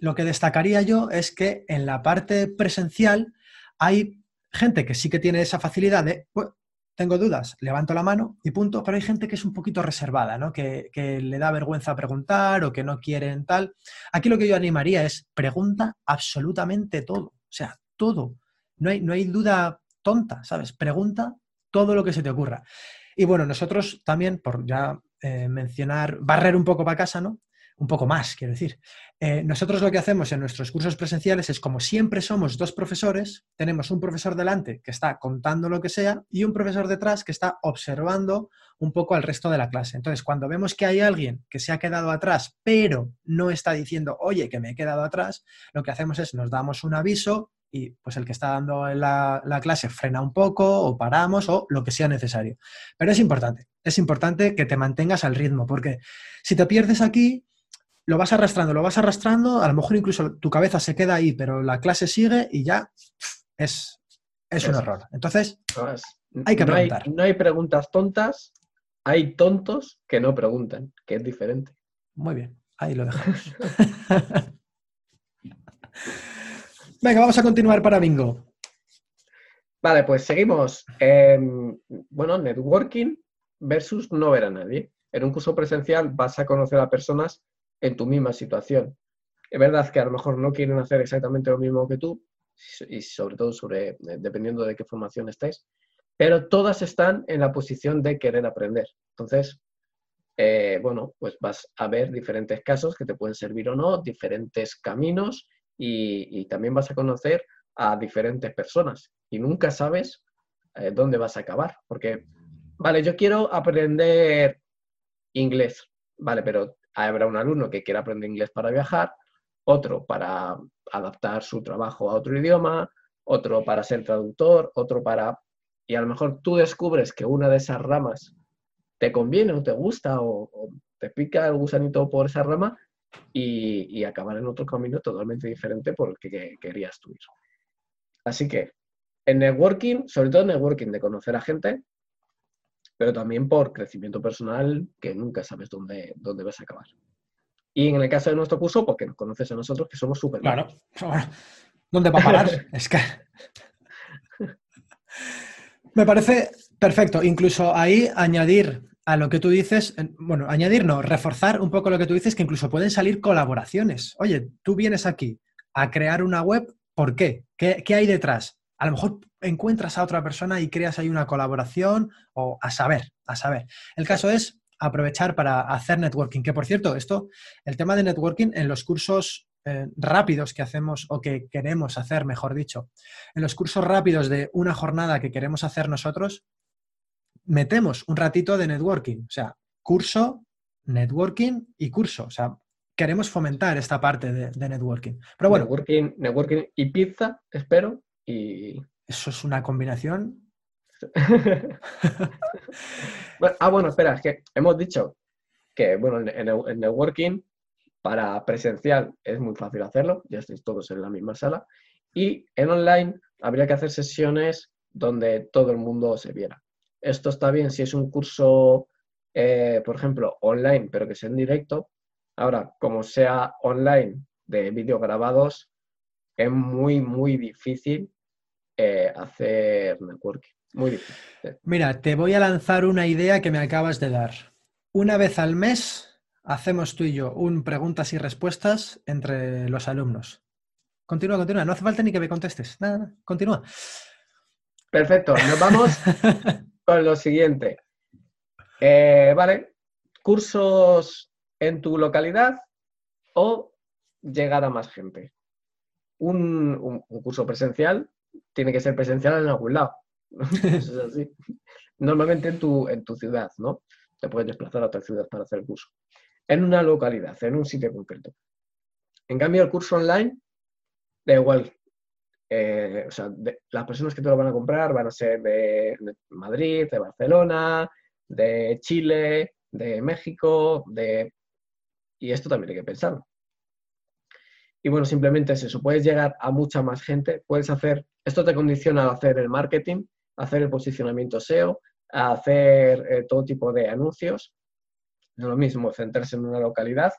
lo que destacaría yo es que en la parte presencial hay gente que sí que tiene esa facilidad de, tengo dudas, levanto la mano y punto, pero hay gente que es un poquito reservada, ¿no? Que, que, le da vergüenza preguntar o que no quieren tal. Aquí lo que yo animaría es pregunta absolutamente todo, o sea, todo. No hay, no hay duda tonta, ¿sabes? Pregunta todo lo que se te ocurra. Y bueno, nosotros también, por ya eh, mencionar, barrer un poco para casa, ¿no? Un poco más, quiero decir. Eh, nosotros lo que hacemos en nuestros cursos presenciales es, como siempre somos dos profesores, tenemos un profesor delante que está contando lo que sea y un profesor detrás que está observando un poco al resto de la clase. Entonces, cuando vemos que hay alguien que se ha quedado atrás, pero no está diciendo, oye, que me he quedado atrás, lo que hacemos es nos damos un aviso y pues el que está dando la, la, clase frena un poco o paramos o lo que sea necesario. Pero es importante, es importante que te mantengas al ritmo, porque si te pierdes aquí, lo vas arrastrando, lo vas arrastrando, a lo mejor incluso tu cabeza se queda ahí, pero la clase sigue y ya es, es un error. Entonces, hay que preguntar. no hay preguntas tontas, hay tontos que no preguntan, que es diferente. Muy bien, ahí lo dejamos. [LAUGHS] Venga, vamos a continuar para Bingo. Vale, pues seguimos. bueno, networking versus no ver a nadie. En un curso presencial vas a conocer a personas en tu misma situación. Es verdad que a lo mejor no quieren hacer exactamente lo mismo que tú, y sobre todo sobre, eh, dependiendo de qué formación estés, pero todas están en la posición de querer aprender. Entonces, eh, bueno, pues vas a ver diferentes casos que te pueden servir o no, diferentes caminos y, también vas a conocer a diferentes personas y nunca sabes eh, dónde vas a acabar. Porque, vale, yo quiero aprender inglés, vale, pero habrá un alumno que quiera aprender inglés para viajar, otro para adaptar su trabajo a otro idioma, otro para ser traductor, otro para... Y a lo mejor tú descubres que una de esas ramas te conviene o te gusta o, o te pica el gusanito por esa rama y, acabar en otro camino totalmente diferente por el que querías tú ir. Así que en networking, sobre todo en networking, de conocer a gente, pero también por crecimiento personal, que nunca sabes dónde, dónde vas a acabar. Y en el caso de nuestro curso, porque nos conoces a nosotros, que somos súper Claro. [LAUGHS] ¿Dónde va a parar? [LAUGHS] es que... Me parece perfecto. Incluso ahí añadir a lo que tú dices, bueno, añadir no, reforzar un poco lo que tú dices, que incluso pueden salir colaboraciones. Oye, tú vienes aquí a crear una web, ¿por qué? ¿Qué, hay detrás? A lo mejor encuentras a otra persona y creas ahí una colaboración o a saber, a saber. El caso es aprovechar para hacer networking, que por cierto, esto, el tema de networking en los cursos eh, rápidos que hacemos o que queremos hacer, mejor dicho, en los cursos rápidos de una jornada que queremos hacer nosotros, metemos un ratito de networking, o sea, curso, networking y curso. O sea, queremos fomentar esta parte de, networking. Pero bueno. Networking, networking y pizza, espero. Y... Eso es una combinación. [LAUGHS] ah, bueno, espera, es que hemos dicho que, bueno, en, en, networking para presencial es muy fácil hacerlo, ya estáis todos en la misma sala. Y en online habría que hacer sesiones donde todo el mundo se viera. Esto está bien si es un curso, eh, por ejemplo, online, pero que sea en directo. Ahora, como sea online de vídeo grabados, es muy, muy difícil eh, hacer networking. Muy difícil. Mira, te voy a lanzar una idea que me acabas de dar. Una vez al mes hacemos tú y yo un preguntas y respuestas entre los alumnos. Continúa, continúa. No hace falta ni que me contestes. Nada, nada. Continúa. Perfecto. Nos vamos [LAUGHS] con lo siguiente. Eh, vale, cursos en tu localidad o llegar a más gente. Un, curso presencial tiene que ser presencial en algún lado. [LAUGHS] Normalmente en tu, en tu ciudad, ¿no? te puedes desplazar a otra ciudad para hacer el curso. En una localidad, en un sitio concreto. En cambio, el curso online, da igual. Eh, o sea, las personas que te lo van a comprar van a ser de, Madrid, de Barcelona, de Chile, de México, de... Y esto también hay que pensarlo. Y bueno, simplemente es eso, puedes llegar a mucha más gente, puedes hacer, esto te condiciona a hacer el marketing, a hacer el posicionamiento SEO, a hacer eh, todo tipo de anuncios. No lo mismo centrarse en una localidad,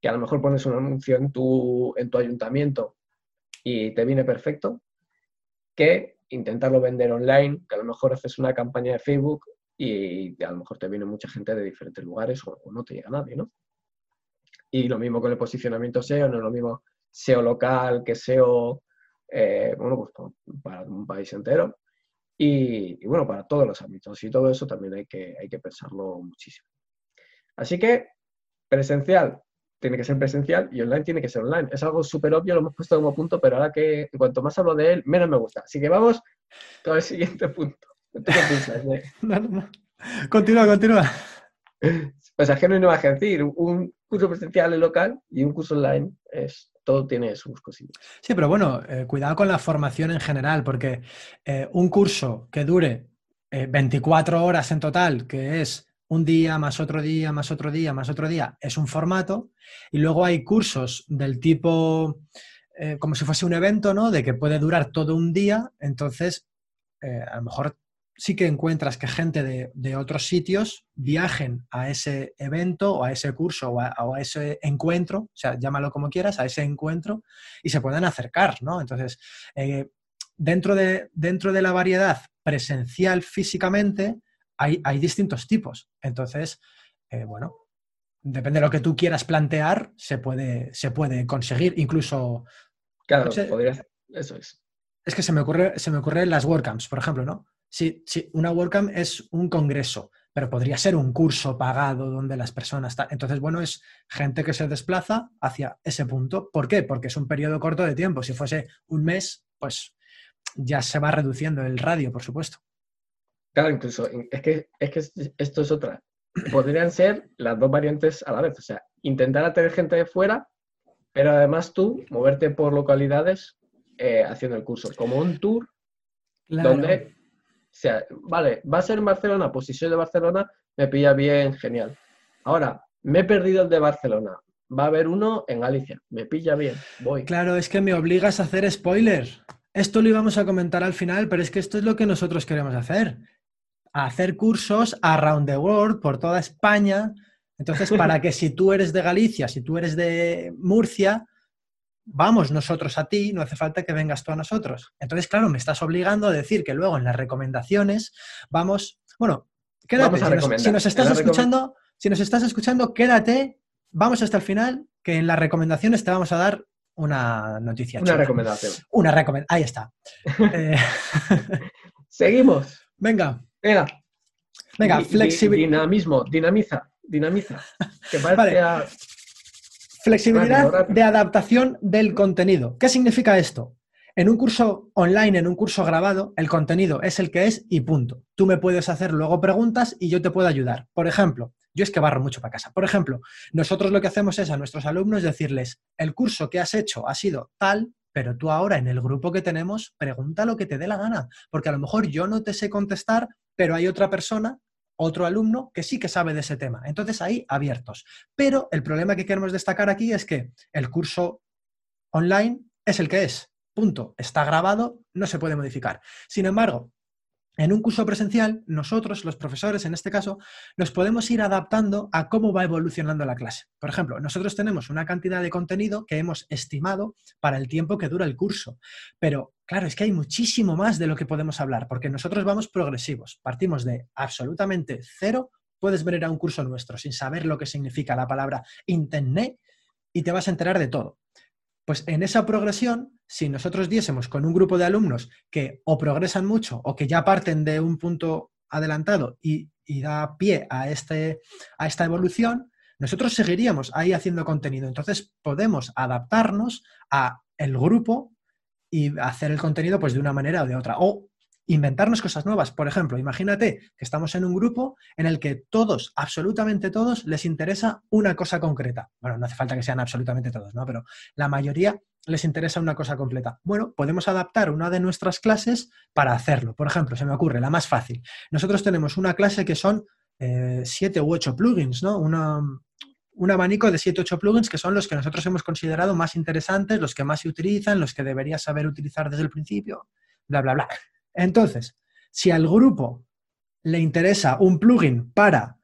que a lo mejor pones un anuncio en tu, en tu ayuntamiento y te viene perfecto, que intentarlo vender online, que a lo mejor haces una campaña de Facebook y a lo mejor te viene mucha gente de diferentes lugares o, no te llega nadie, ¿no? Y lo mismo con el posicionamiento SEO, no es lo mismo SEO local que SEO, eh, bueno, pues para un país entero. Y, bueno, para todos los ámbitos. Y todo eso también hay que, hay que pensarlo muchísimo. Así que presencial tiene que ser presencial y online tiene que ser online. Es algo súper obvio, lo hemos puesto como punto, pero ahora que cuanto más hablo de él, menos me gusta. Así que vamos con el siguiente punto. ¿Tú qué piensas? [LAUGHS] Continúa, continúa. Pues a no iba a decir, un curso presencial en local y un curso online es todo tiene sus cositas. Sí, pero bueno, eh, cuidado con la formación en general, porque eh, un curso que dure 24 eh, horas en total, que es un día más otro día, más otro día, más otro día, es un formato, y luego hay cursos del tipo, como si fuese un evento, ¿no? De que puede durar todo un día, entonces a lo mejor sí que encuentras que gente de, otros sitios viajen a ese evento o a ese curso o a, ese encuentro, o sea, llámalo como quieras, a ese encuentro y se puedan acercar, ¿no? Entonces, eh, dentro, de, dentro de la variedad presencial físicamente hay, distintos tipos. Entonces, eh, bueno, depende de lo que tú quieras plantear, se puede, se puede conseguir, incluso... Claro, podría, eso es. Es que se me ocurre, se me ocurre las WordCamps, por ejemplo, ¿no? Sí, sí, una WordCamp es un congreso, pero podría ser un curso pagado donde las personas están. Entonces, bueno, es gente que se desplaza hacia ese punto. ¿Por qué? Porque es un periodo corto de tiempo. Si fuese un mes, pues ya se va reduciendo el radio, por supuesto. Claro, incluso, es que, es que esto es otra. Podrían ser las dos variantes a la vez. O sea, intentar atraer gente de fuera, pero además tú moverte por localidades eh, haciendo el curso, como un tour donde o sea, vale, va a ser en Barcelona, pues si soy de Barcelona, me pilla bien, genial. Ahora, me he perdido el de Barcelona. Va a haber uno en Galicia, me pilla bien, voy. Claro, es que me obligas a hacer spoiler. Esto lo íbamos a comentar al final, pero es que esto es lo que nosotros queremos hacer. Hacer cursos around the world, por toda España. Entonces, para que si tú eres de Galicia, si tú eres de Murcia, vamos nosotros a ti, no hace falta que vengas tú a nosotros. Entonces, claro, me estás obligando a decir que luego en las recomendaciones vamos, bueno, quédate, si, nos, estás escuchando, si nos estás escuchando, quédate, vamos hasta el final, que en las recomendaciones te vamos a dar una noticia. Una recomendación. Una recomendación, ahí está. [LAUGHS] Eh, [LAUGHS] Seguimos. Venga. Venga. Venga, flexibilidad. Dinamismo, dinamiza, dinamiza. Que [LAUGHS] parece Flexibilidad de adaptación del contenido. ¿Qué significa esto? En un curso online, en un curso grabado, el contenido es el que es y punto. Tú me puedes hacer luego preguntas y yo te puedo ayudar. Por ejemplo, yo es que barro mucho para casa. Por ejemplo, nosotros lo que hacemos es a nuestros alumnos decirles, el curso que has hecho ha sido tal, pero tú ahora en el grupo que tenemos, pregunta lo que te dé la gana, porque a lo mejor yo no te sé contestar, pero hay otra persona otro alumno que sí que sabe de ese tema. Entonces ahí abiertos. Pero el problema que queremos destacar aquí es que el curso online es el que es. Punto. Está grabado, no se puede modificar. Sin embargo, en un curso presencial, nosotros, los profesores en este caso, nos podemos ir adaptando a cómo va evolucionando la clase. Por ejemplo, nosotros tenemos una cantidad de contenido que hemos estimado para el tiempo que dura el curso, pero claro, es que hay muchísimo más de lo que podemos hablar, porque nosotros vamos progresivos, partimos de absolutamente cero, puedes venir a un curso nuestro sin saber lo que significa la palabra Internet y te vas a enterar de todo. Pues en esa progresión, si nosotros diésemos con un grupo de alumnos que o progresan mucho o que ya parten de un punto adelantado y, da pie a, este, a esta evolución, nosotros seguiríamos ahí haciendo contenido. Entonces podemos adaptarnos a el grupo y hacer el contenido pues de una manera o de otra. O inventarnos cosas nuevas. Por ejemplo, imagínate que estamos en un grupo en el que todos, absolutamente todos, les interesa una cosa concreta. Bueno, no hace falta que sean absolutamente todos, ¿no? Pero la mayoría les interesa una cosa completa. Bueno, podemos adaptar una de nuestras clases para hacerlo. Por ejemplo, se me ocurre, la más fácil. Nosotros tenemos una clase que son eh, siete u ocho plugins, ¿no? un abanico de siete u ocho plugins que son los que nosotros hemos considerado más interesantes, los que más se utilizan, los que deberías saber utilizar desde el principio, bla, bla, bla. Entonces, si al grupo le interesa un plugin para,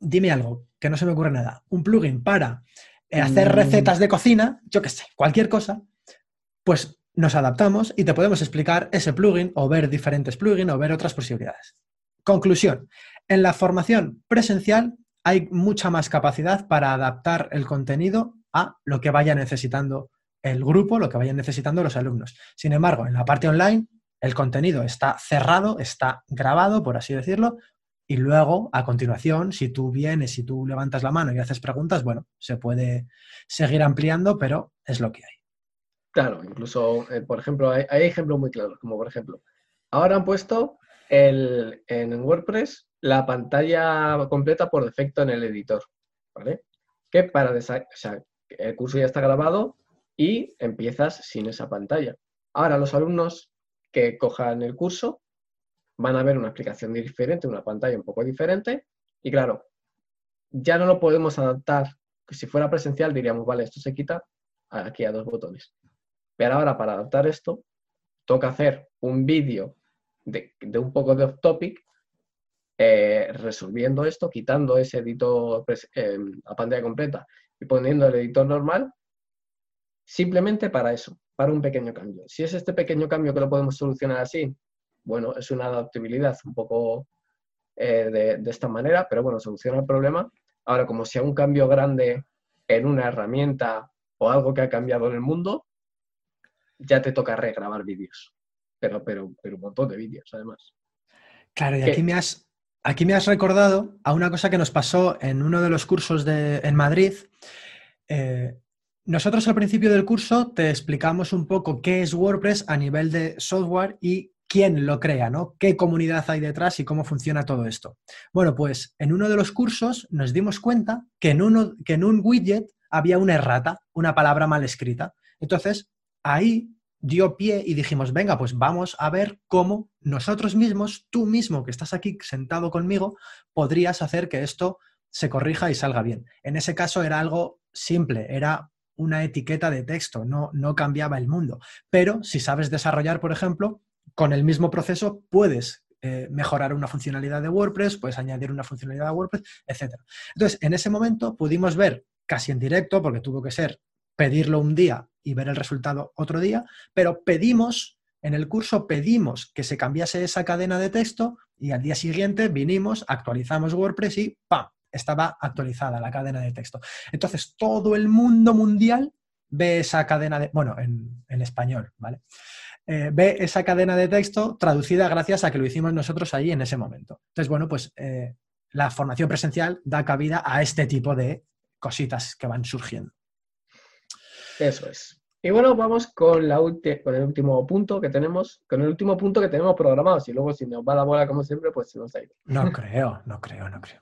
dime algo, que no se me ocurre nada, un plugin para eh, hacer mm. recetas de cocina, yo qué sé, cualquier cosa, pues nos adaptamos y te podemos explicar ese plugin o ver diferentes plugins o ver otras posibilidades. Conclusión, en la formación presencial hay mucha más capacidad para adaptar el contenido a lo que vaya necesitando el grupo, lo que vayan necesitando los alumnos. Sin embargo, en la parte online el contenido está cerrado, está grabado, por así decirlo, y luego, a continuación, si tú vienes, si tú levantas la mano y haces preguntas, bueno, se puede seguir ampliando, pero es lo que hay. Claro, incluso, eh, por ejemplo, hay, ejemplos muy claros, como por ejemplo, ahora han puesto en WordPress la pantalla completa por defecto en el editor, ¿vale? Que para, o sea, el curso ya está grabado y empiezas sin esa pantalla. Ahora los alumnos que cojan el curso van a ver una explicación diferente, una pantalla un poco diferente y claro, ya no lo podemos adaptar. Si fuera presencial diríamos, vale, esto se quita aquí a dos botones. Pero ahora para adaptar esto, toca hacer un vídeo de, un poco de off topic eh, resolviendo esto, quitando ese editor eh, a pantalla completa y poniendo el editor normal, simplemente para eso para un pequeño cambio. Si es este pequeño cambio que lo podemos solucionar así, bueno, es una adaptabilidad un poco eh, de, esta manera, pero bueno, soluciona el problema. Ahora, como sea un cambio grande en una herramienta o algo que ha cambiado en el mundo, ya te toca regrabar vídeos. Pero, pero, pero un montón de vídeos, además. Claro, y aquí me, has, aquí me has recordado a una cosa que nos pasó en uno de los cursos de, en Madrid. Eh, nosotros al principio del curso te explicamos un poco qué es WordPress a nivel de software y quién lo crea, ¿no? ¿Qué comunidad hay detrás y cómo funciona todo esto? Bueno, pues en uno de los cursos nos dimos cuenta que en, uno, que en un widget había una errata, una palabra mal escrita. Entonces, ahí dio pie y dijimos, venga, pues vamos a ver cómo nosotros mismos, tú mismo que estás aquí sentado conmigo, podrías hacer que esto se corrija y salga bien. En ese caso era algo simple, era una etiqueta de texto, no, no cambiaba el mundo. Pero si sabes desarrollar, por ejemplo, con el mismo proceso puedes eh, mejorar una funcionalidad de WordPress, puedes añadir una funcionalidad de WordPress, etc. Entonces, en ese momento pudimos ver casi en directo, porque tuvo que ser pedirlo un día y ver el resultado otro día, pero pedimos, en el curso pedimos que se cambiase esa cadena de texto y al día siguiente vinimos, actualizamos WordPress y ¡pam! Estaba actualizada la cadena de texto. Entonces, todo el mundo mundial ve esa cadena de, bueno, en, español, ¿vale? Eh, ve esa cadena de texto traducida gracias a que lo hicimos nosotros ahí en ese momento. Entonces, bueno, pues eh, la formación presencial da cabida a este tipo de cositas que van surgiendo. Eso es. Y bueno, vamos con, la con el último punto que tenemos, con el último punto que tenemos programado. Y luego si nos va la bola como siempre, pues se nos ha ido. No [LAUGHS] creo, no creo, no creo.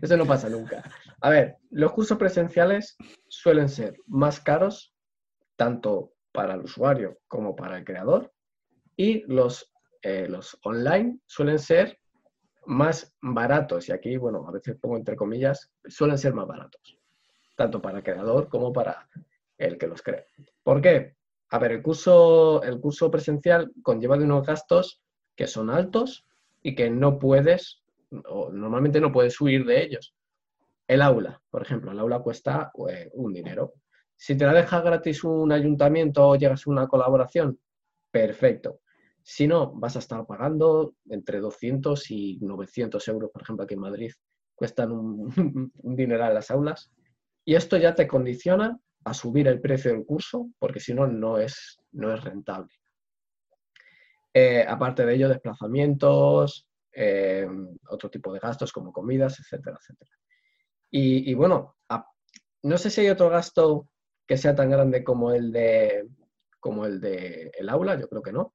Eso no pasa nunca. A ver, los cursos presenciales suelen ser más caros, tanto para el usuario como para el creador, y los, eh, los online suelen ser más baratos. Y aquí, bueno, a veces pongo entre comillas, suelen ser más baratos, tanto para el creador como para el que los crea. ¿Por qué? A ver, el curso, el curso presencial conlleva de unos gastos que son altos y que no puedes normalmente no puedes huir de ellos. El aula, por ejemplo, el aula cuesta eh, un dinero. Si te la deja gratis un ayuntamiento o llegas a una colaboración, perfecto. Si no, vas a estar pagando entre 200 y 900 euros, por ejemplo, aquí en Madrid, cuestan un, [LAUGHS] un dineral las aulas. Y esto ya te condiciona a subir el precio del curso, porque si no, no es, no es rentable. Eh, aparte de ello, desplazamientos, eh, otro tipo de gastos como comidas, etcétera, etcétera. Y, bueno, no sé si hay otro gasto que sea tan grande como el de como el de el aula, yo creo que no.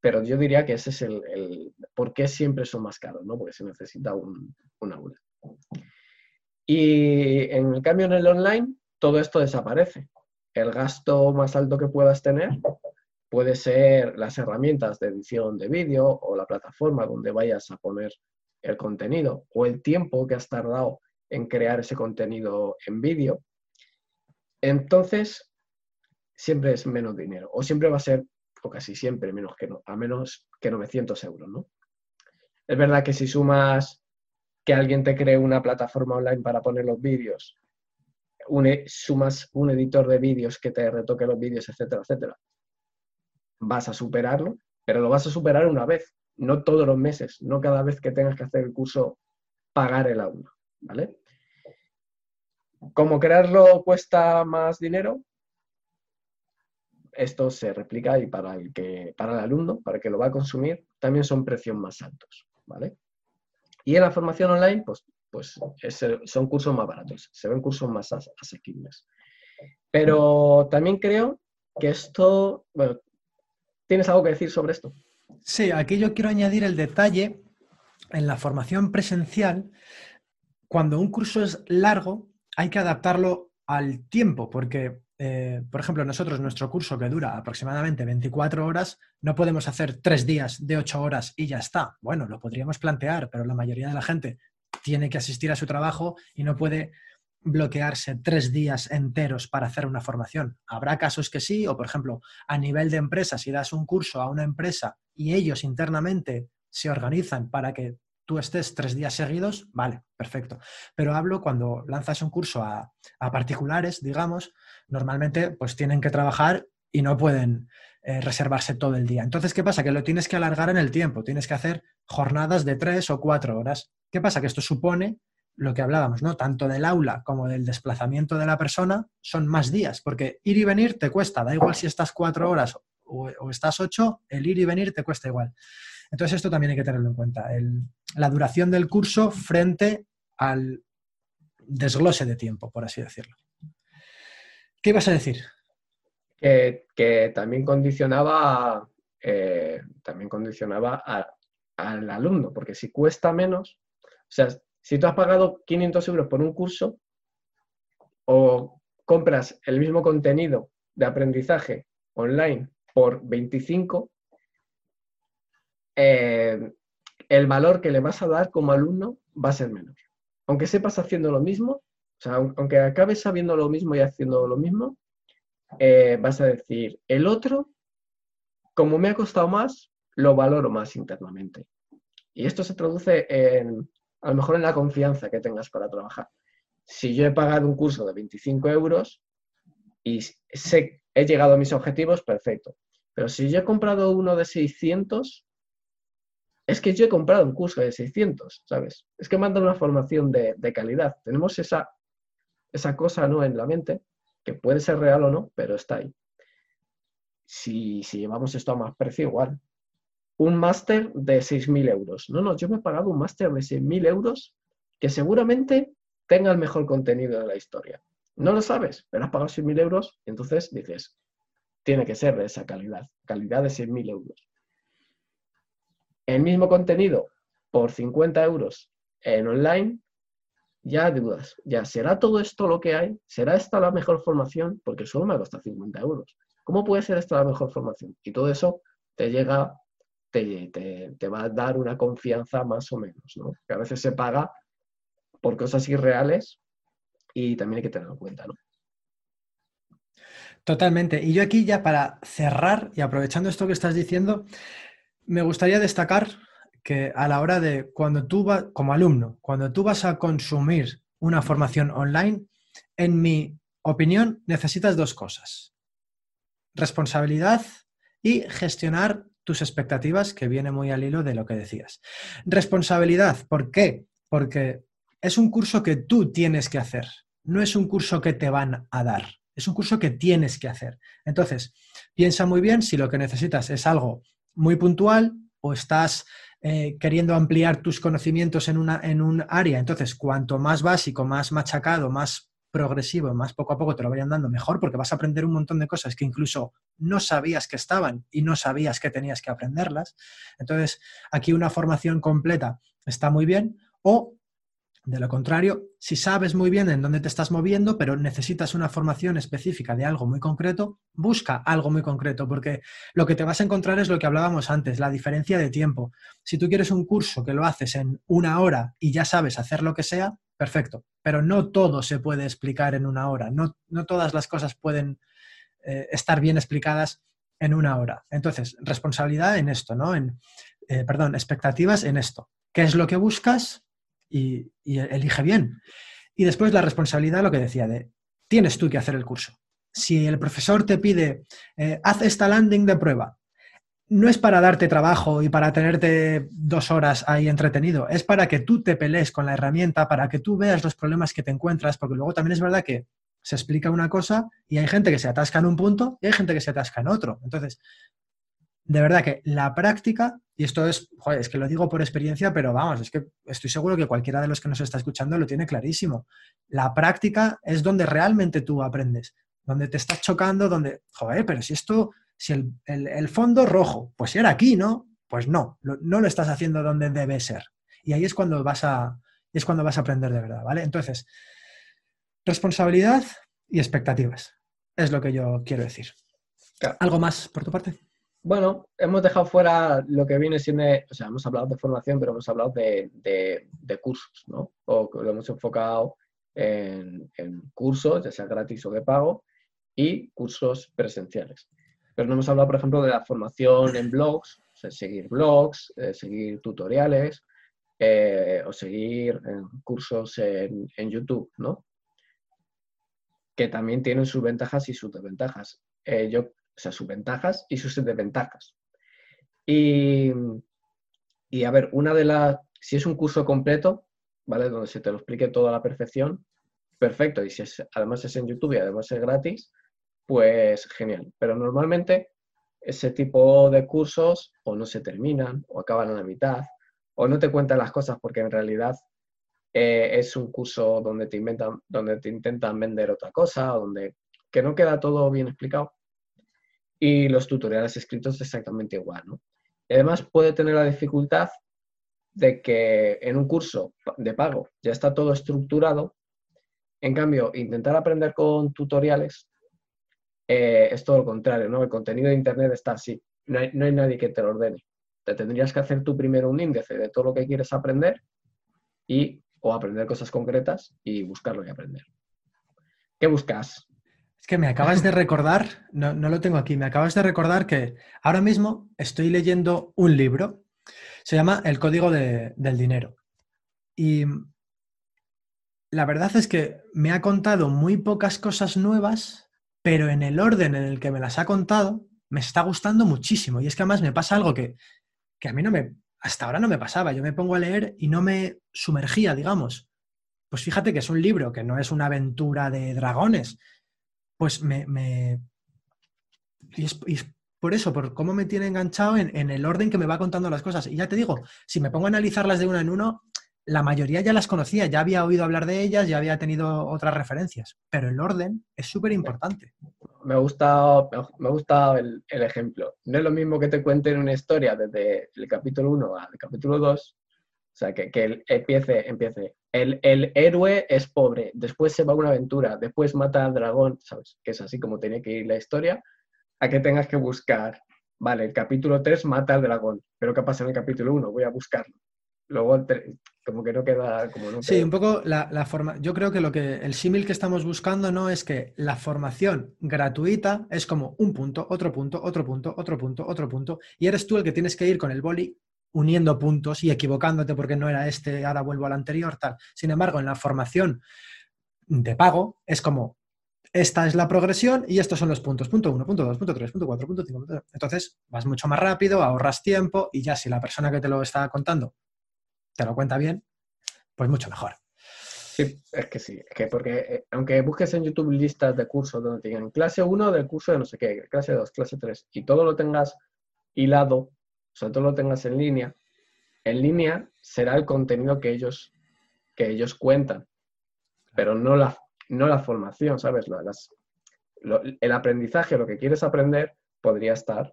pero yo diría que ese es el, por qué siempre son más caros, ¿no? Porque se necesita un, aula. Y en el cambio en el online, todo esto desaparece. El gasto más alto que puedas tener puede ser las herramientas de edición de vídeo o la plataforma donde vayas a poner el contenido o el tiempo que has tardado en crear ese contenido en vídeo. Entonces, siempre es menos dinero o siempre va a ser o casi siempre menos que no, a menos que 900 euros, ¿no? Es verdad que si sumas que alguien te cree una plataforma online para poner los vídeos, sumas un editor de vídeos que te retoque los vídeos, etcétera, etcétera, vas a superarlo, pero lo vas a superar una vez, no todos los meses, no cada vez que tengas que hacer el curso pagar el aula, ¿vale? Como crearlo cuesta más dinero, esto se replica y para el, que, para el alumno, para el que lo va a consumir, también son precios más altos, ¿vale? Y en la formación online, pues, pues son cursos más baratos, se ven cursos más asequibles. Pero también creo que esto, bueno, ¿tienes algo que decir sobre esto? Sí, aquí yo quiero añadir el detalle, en la formación presencial, cuando un curso es largo, hay que adaptarlo al tiempo, porque eh, por ejemplo, nosotros, nuestro curso que dura aproximadamente 24 horas, no podemos hacer tres días de 8 horas y ya está. Bueno, lo podríamos plantear, pero la mayoría de la gente tiene que asistir a su trabajo y no puede bloquearse tres días enteros para hacer una formación. Habrá casos que sí, o por ejemplo, a nivel de empresa, si das un curso a una empresa y ellos internamente se organizan para que tú estés tres días seguidos, vale, perfecto. Pero hablo cuando lanzas un curso a, particulares, digamos, normalmente pues tienen que trabajar y no pueden eh, reservarse todo el día. Entonces, ¿qué pasa? Que lo tienes que alargar en el tiempo, tienes que hacer jornadas de tres o cuatro horas. ¿Qué pasa? Que esto supone lo que hablábamos, ¿no? Tanto del aula como del desplazamiento de la persona son más días, porque ir y venir te cuesta, da igual si estás cuatro horas o, estás ocho, el ir y venir te cuesta igual. Entonces, esto también hay que tenerlo en cuenta, la duración del curso frente al desglose de tiempo, por así decirlo. ¿Qué ibas a decir? Que, también condicionaba, eh, también condicionaba al alumno, porque si cuesta menos, o sea, si tú has pagado 500 euros por un curso o compras el mismo contenido de aprendizaje online por 25, eh, el valor que le vas a dar como alumno va a ser menor. Aunque sepas haciendo lo mismo, o sea, aunque acabes sabiendo lo mismo y haciendo lo mismo, eh, vas a decir, el otro, como me ha costado más, lo valoro más internamente. Y esto se traduce en, a lo mejor en la confianza que tengas para trabajar. Si yo he pagado un curso de 25 euros y sé, he llegado a mis objetivos, perfecto. Pero si yo he comprado uno de 600, es que yo he comprado un curso de 600, ¿sabes? Es que manda una formación de, calidad. Tenemos esa, esa cosa ¿no? en la mente, que puede ser real o no, pero está ahí. Si, si llevamos esto a más precio, igual. Un máster de 6.000 euros. No, no, yo me he pagado un máster de 6.000 euros que seguramente tenga el mejor contenido de la historia. No lo sabes, pero has pagado 6.000 euros y entonces dices, tiene que ser de esa calidad, calidad de 6.000 euros el mismo contenido por 50 euros en online, ya dudas, ya será todo esto lo que hay, será esta la mejor formación, porque solo me costado 50 euros. ¿Cómo puede ser esta la mejor formación? Y todo eso te llega, te, te, va a dar una confianza más o menos, ¿no? Que a veces se paga por cosas irreales y también hay que tenerlo en cuenta, ¿no? Totalmente. Y yo aquí ya para cerrar y aprovechando esto que estás diciendo, me gustaría destacar que a la hora de cuando tú vas, como alumno, cuando tú vas a consumir una formación online, en mi opinión, necesitas dos cosas. Responsabilidad y gestionar tus expectativas, que viene muy al hilo de lo que decías. Responsabilidad, ¿por qué? Porque es un curso que tú tienes que hacer, no es un curso que te van a dar, es un curso que tienes que hacer. Entonces, piensa muy bien si lo que necesitas es algo muy puntual o estás eh, queriendo ampliar tus conocimientos en, una, en un área. Entonces, cuanto más básico, más machacado, más progresivo, más poco a poco te lo vayan dando, mejor porque vas a aprender un montón de cosas que incluso no sabías que estaban y no sabías que tenías que aprenderlas. Entonces, aquí una formación completa está muy bien. O de lo contrario, si sabes muy bien en dónde te estás moviendo, pero necesitas una formación específica de algo muy concreto, busca algo muy concreto, porque lo que te vas a encontrar es lo que hablábamos antes, la diferencia de tiempo. Si tú quieres un curso que lo haces en una hora y ya sabes hacer lo que sea, perfecto, pero no todo se puede explicar en una hora, no, no todas las cosas pueden eh, estar bien explicadas en una hora. Entonces, responsabilidad en esto, ¿no? En, eh, perdón, expectativas en esto. ¿Qué es lo que buscas? y, elige bien. Y después la responsabilidad, lo que decía, de tienes tú que hacer el curso. Si el profesor te pide, eh, haz esta landing de prueba, no es para darte trabajo y para tenerte dos horas ahí entretenido, es para que tú te pelees con la herramienta, para que tú veas los problemas que te encuentras, porque luego también es verdad que se explica una cosa y hay gente que se atasca en un punto y hay gente que se atasca en otro. Entonces, de verdad que la práctica, y esto es, joder, es que lo digo por experiencia, pero vamos, es que estoy seguro que cualquiera de los que nos está escuchando lo tiene clarísimo. La práctica es donde realmente tú aprendes, donde te estás chocando, donde, joder, pero si esto, si el, el, fondo rojo, pues era aquí, ¿no? Pues no, no lo estás haciendo donde debe ser. Y ahí es cuando vas a, es cuando vas a aprender de verdad, ¿vale? Entonces, responsabilidad y expectativas, es lo que yo quiero decir. ¿Algo más por tu parte? Bueno, hemos dejado fuera lo que viene siendo, o sea, hemos hablado de formación, pero hemos hablado de, cursos, ¿no? O lo hemos enfocado en, cursos, ya sea gratis o de pago, y cursos presenciales. Pero no hemos hablado, por ejemplo, de la formación en blogs, o sea, seguir blogs, eh, seguir tutoriales eh, o seguir cursos en, YouTube, ¿no? Que también tienen sus ventajas y sus desventajas. Eh, yo o sea, sus ventajas y sus desventajas. Y, y a ver, una de las, si es un curso completo, ¿vale? Donde se te lo explique todo a la perfección, perfecto. Y si además es en YouTube y además es gratis, pues genial. Pero normalmente ese tipo de cursos o no se terminan o acaban a la mitad o no te cuentan las cosas porque en realidad eh, es un curso donde te, inventan, donde te intentan vender otra cosa, donde que no queda todo bien explicado y los tutoriales escritos exactamente igual, ¿no? además puede tener la dificultad de que en un curso de pago ya está todo estructurado, en cambio, intentar aprender con tutoriales eh, es todo lo contrario, ¿no? El contenido de Internet está así, no hay, no hay nadie que te lo ordene. Te tendrías que hacer tú primero un índice de todo lo que quieres aprender y o aprender cosas concretas y buscarlo y aprender. ¿Qué buscas? Es que me acabas de recordar, no, no, lo tengo aquí, me acabas de recordar que ahora mismo estoy leyendo un libro, se llama El Código del Dinero. Y la verdad es que me ha contado muy pocas cosas nuevas, pero en el orden en el que me las ha contado, me está gustando muchísimo. Y es que además me pasa algo que, que a mí no me, hasta ahora no me pasaba. Yo me pongo a leer y no me sumergía, digamos. Pues fíjate que es un libro que no es una aventura de dragones, pues me... Y, es, por eso, por cómo me tiene enganchado en, el orden que me va contando las cosas. Y ya te digo, si me pongo a analizarlas de uno en uno, la mayoría ya las conocía, ya había oído hablar de ellas, ya había tenido otras referencias, pero el orden es súper importante. Me ha gustado, me el, el, ejemplo. No es lo mismo que te cuenten una historia desde el capítulo 1 al capítulo 2 o sea, que, que empiece, empiece. El, el, héroe es pobre, después se va a una aventura, después mata al dragón, ¿sabes? Que es así como tiene que ir la historia, a que tengas que buscar. Vale, el capítulo 3 mata al dragón, pero ¿qué pasa en el capítulo 1? Voy a buscarlo. Luego, como que no queda como no Sí, un poco la, la, forma. Yo creo que lo que el símil que estamos buscando no es que la formación gratuita es como un punto, otro punto, otro punto, otro punto, otro punto, y eres tú el que tienes que ir con el boli uniendo puntos y equivocándote porque no era este, ahora vuelvo al anterior, tal. Sin embargo, en la formación de pago es como, esta es la progresión y estos son los puntos, punto 1, punto 2, punto 3, punto 4, punto 5. Entonces vas mucho más rápido, ahorras tiempo y ya si la persona que te lo está contando te lo cuenta bien, pues mucho mejor. Sí, es que sí, es que porque eh, aunque busques en YouTube listas de cursos donde te digan clase 1 del curso de no sé qué, clase 2, clase 3 y todo lo tengas hilado sea, tú lo tengas en línea, en línea será el contenido que ellos, que ellos cuentan, pero no la, no la formación, ¿sabes? el aprendizaje, lo que quieres aprender, podría estar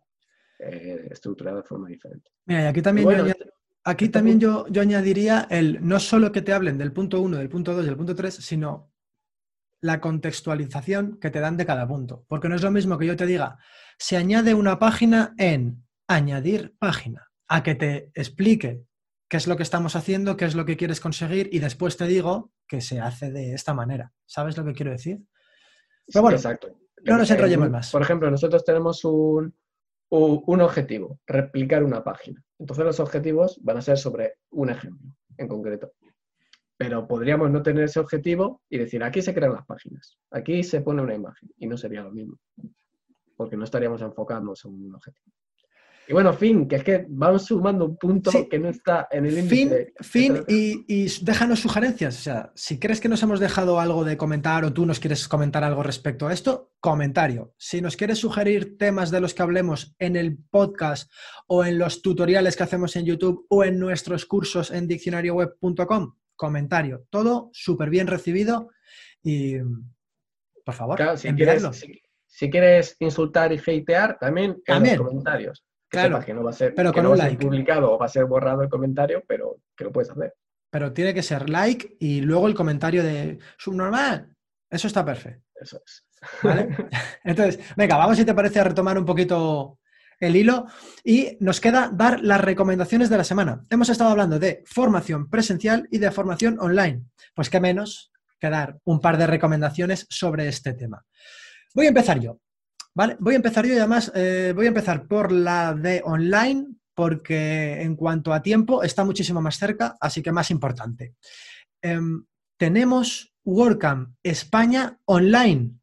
eh, estructurado de forma diferente. Mira, y aquí también, yo, aquí también yo, yo, añadiría el no solo que te hablen del punto 1, del punto 2 y del punto 3, sino la contextualización que te dan de cada punto. Porque no es lo mismo que yo te diga, se añade una página en añadir página, a que te explique qué es lo que estamos haciendo, qué es lo que quieres conseguir y después te digo que se hace de esta manera. ¿Sabes lo que quiero decir? Pero bueno, Exacto. no nos enrollemos más. Por ejemplo, nosotros tenemos un, un objetivo, replicar una página. Entonces los objetivos van a ser sobre un ejemplo en concreto. Pero podríamos no tener ese objetivo y decir, aquí se crean las páginas, aquí se pone una imagen y no sería lo mismo, porque no estaríamos enfocándonos en un objetivo. Y bueno, fin, que es que vamos sumando un punto que no está en el índice. Fin, fin y, déjanos sugerencias. O sea, si crees que nos hemos dejado algo de comentar o tú nos quieres comentar algo respecto a esto, comentario. Si nos quieres sugerir temas de los que hablemos en el podcast o en los tutoriales que hacemos en YouTube o en nuestros cursos en diccionarioweb.com, comentario. Todo súper bien recibido y, por favor, claro, si, quieres, insultar y hatear, también en los comentarios claro, que no va a ser, pero con un like. publicado o va a ser borrado el comentario, pero que lo puedes hacer. Pero tiene que ser like y luego el comentario de subnormal. Eso está perfecto. Eso es. [LAUGHS] Entonces, venga, vamos si te parece a retomar un poquito el hilo y nos queda dar las recomendaciones de la semana. Hemos estado hablando de formación presencial y de formación online. Pues qué menos que dar un par de recomendaciones sobre este tema. Voy a empezar yo. Vale, voy a empezar yo y además eh, voy a empezar por la de online porque en cuanto a tiempo está muchísimo más cerca, así que más importante. Em, tenemos WordCamp España online.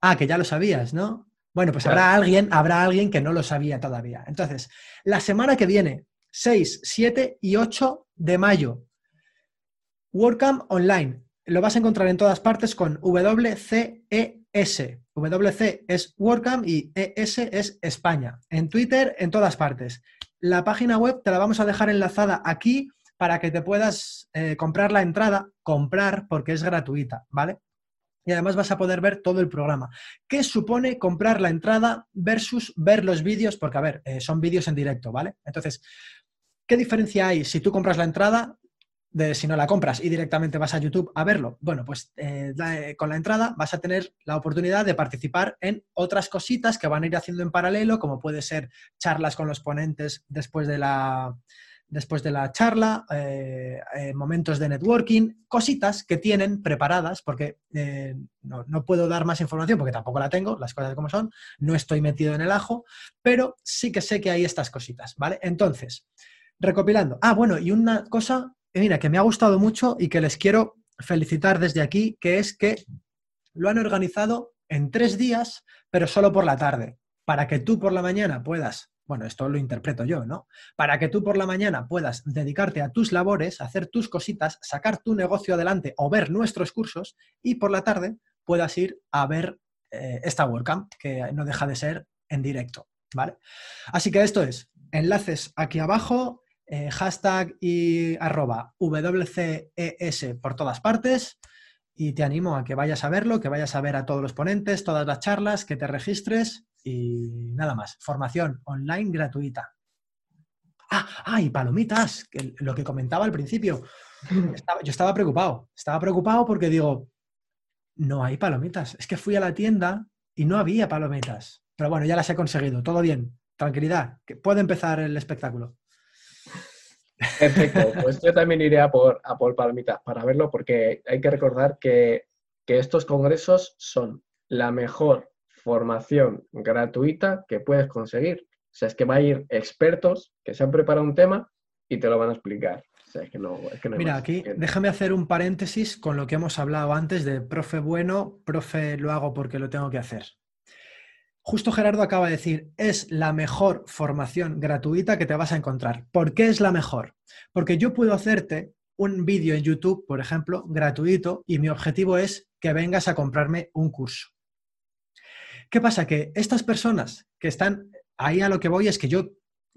Ah, que ya lo sabías, ¿no? Bueno, pues habrá alguien, habrá alguien que no lo sabía todavía. Entonces, la semana que viene, 6, 7 y 8 de mayo, WordCamp online. Lo vas a encontrar en todas partes con WCES. WC es WordCamp y ES es España. En Twitter, en todas partes. La página web te la vamos a dejar enlazada aquí para que te puedas eh, comprar la entrada, comprar porque es gratuita, ¿vale? Y además vas a poder ver todo el programa. ¿Qué supone comprar la entrada versus ver los vídeos? Porque, a ver, eh, son vídeos en directo, ¿vale? Entonces, ¿qué diferencia hay si tú compras la entrada si no la compras y directamente vas a YouTube a verlo. Bueno, pues eh, eh, con la entrada vas a tener la oportunidad de participar en otras cositas que van a ir haciendo en paralelo, como puede ser charlas con los ponentes después de la, después de la charla, eh, momentos de networking, cositas que tienen preparadas, porque no, no, puedo dar más información porque tampoco la tengo, las cosas como son, no estoy metido en el ajo, pero sí que sé que hay estas cositas, ¿vale? Entonces, recopilando. Ah, bueno, y una cosa mira, que me ha gustado mucho y que les quiero felicitar desde aquí, que es que lo han organizado en tres días, pero solo por la tarde, para que tú por la mañana puedas, bueno, esto lo interpreto yo, ¿no? Para que tú por la mañana puedas dedicarte a tus labores, hacer tus cositas, sacar tu negocio adelante o ver nuestros cursos y por la tarde puedas ir a ver eh, esta WordCamp, que no deja de ser en directo, ¿vale? Así que esto es, enlaces aquí abajo, eh, hashtag y arroba WCES por todas partes y te animo a que vayas a verlo, que vayas a ver a todos los ponentes, todas las charlas, que te registres y nada más. Formación online gratuita. Ah, ah y palomitas, que lo que comentaba al principio. [LAUGHS] yo estaba preocupado, estaba preocupado porque digo, no hay palomitas. Es que fui a la tienda y no había palomitas. Pero bueno, ya las he conseguido, todo bien, tranquilidad, que puede empezar el espectáculo. Perfecto, pues yo también iré a por, a por para verlo porque hay que recordar que, estos congresos son la mejor formación gratuita que puedes conseguir. O sea, es que va a ir expertos que se han preparado un tema y te lo van a explicar. O sea, es que no, es que Mira, aquí déjame hacer un paréntesis con lo que hemos hablado antes de profe bueno, profe lo hago porque lo tengo que hacer. Justo Gerardo acaba de decir, es la mejor formación gratuita que te vas a encontrar. ¿Por qué es la mejor? Porque yo puedo hacerte un vídeo en YouTube, por ejemplo, gratuito, y mi objetivo es que vengas a comprarme un curso. ¿Qué pasa? Que estas personas que están ahí a lo que voy es que yo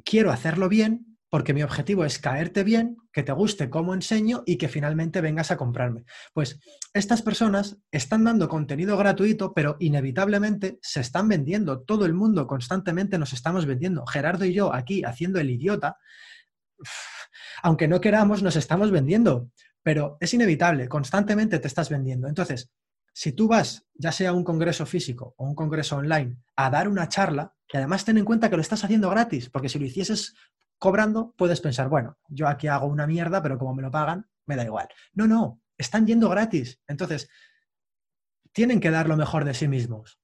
quiero hacerlo bien, porque mi objetivo es caerte bien, que te guste cómo enseño y que finalmente vengas a comprarme. Pues estas personas están dando contenido gratuito, pero inevitablemente se están vendiendo. Todo el mundo constantemente nos estamos vendiendo. Gerardo y yo aquí haciendo el idiota, [SIGHS] aunque no queramos, nos estamos vendiendo, pero es inevitable, constantemente te estás vendiendo. Entonces, si tú vas, ya sea a un congreso físico o un congreso online, a dar una charla, y además ten en cuenta que lo estás haciendo gratis, porque si lo hicieses cobrando, puedes pensar, bueno, yo aquí hago una mierda, pero como me lo pagan, me da igual. No, no, están yendo gratis. Entonces, tienen que dar lo mejor de sí mismos.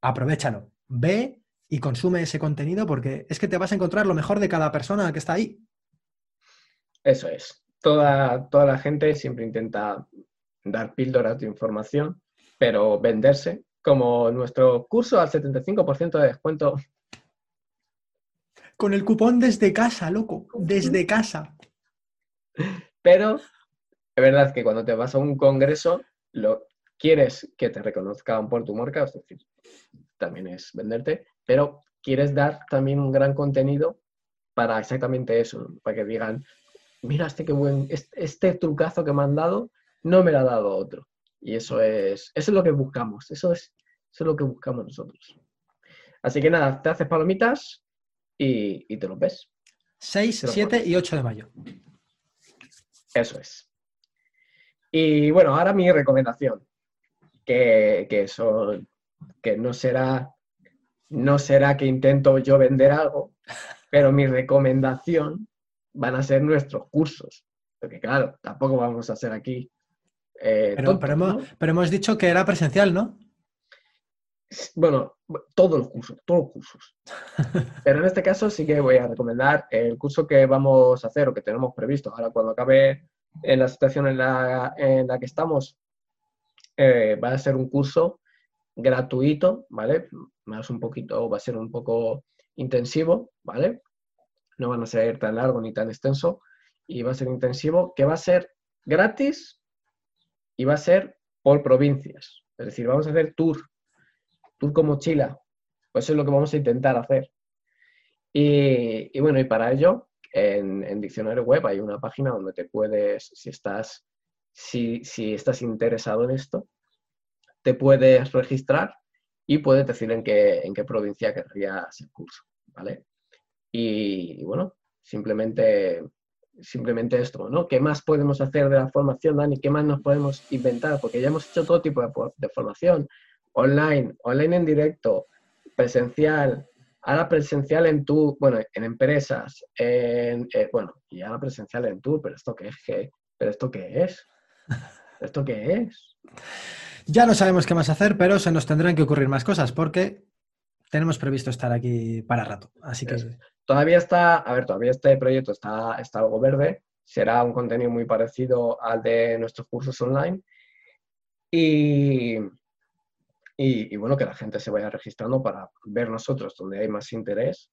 Aprovechalo. Ve y consume ese contenido porque es que te vas a encontrar lo mejor de cada persona que está ahí. Eso es. Toda, toda la gente siempre intenta dar píldoras de información, pero venderse, como nuestro curso al 75% de descuento con el cupón desde casa, loco, desde casa. Pero es verdad que cuando te vas a un congreso, lo quieres que te reconozcan por tu marca, es decir, también es venderte, pero quieres dar también un gran contenido para exactamente eso, para que digan, mira este qué buen, este, trucazo que me han dado, no me lo ha dado otro. Y eso es, eso es lo que buscamos, eso es, eso es lo que buscamos nosotros. Así que nada, te haces palomitas, y, te lo ves. 6, 7 y 8 de mayo. Eso es. Y bueno, ahora mi recomendación, que, eso, que no será, no será que intento yo vender algo, [LAUGHS] pero mi recomendación van a ser nuestros cursos. Porque claro, tampoco vamos a hacer aquí. Eh, pero, pero hemos dicho que era presencial, ¿no? Bueno, todos los cursos, todos los cursos. [LAUGHS] Pero en este caso sí que voy a recomendar el curso que vamos a hacer o que tenemos previsto. Ahora cuando acabe en la situación en la, en la que estamos, eh, va a ser un curso gratuito, ¿vale? Más un poquito, va a ser un poco intensivo, ¿vale? No van a ser tan largo ni tan extenso y va a ser intensivo, que va a ser gratis y va a ser por provincias. Es decir, vamos a hacer tour tour con mochila. Pues eso es lo que vamos a intentar hacer. Y, bueno, y para ello, en, Diccionario Web hay una página donde te puedes, si estás, si, estás interesado en esto, te puedes registrar y puedes decir en qué, en qué provincia querrías el curso, ¿vale? Y, bueno, simplemente, simplemente esto, ¿no? ¿Qué más podemos hacer de la formación, Dani? ¿Qué más nos podemos inventar? Porque ya hemos hecho todo tipo de formación online, online en directo, presencial, ahora presencial en tour, bueno, en empresas, en, eh, bueno, y ahora presencial en tour, pero esto qué es, ¿Qué? pero esto qué es, [LAUGHS] esto qué es. Ya no sabemos qué más hacer, pero se nos tendrán que ocurrir más cosas porque tenemos previsto estar aquí para rato. Así que todavía está, a ver, todavía este proyecto está, está algo verde. Será un contenido muy parecido al de nuestros cursos online. Y, y, bueno, que la gente se vaya registrando para ver nosotros donde hay más interés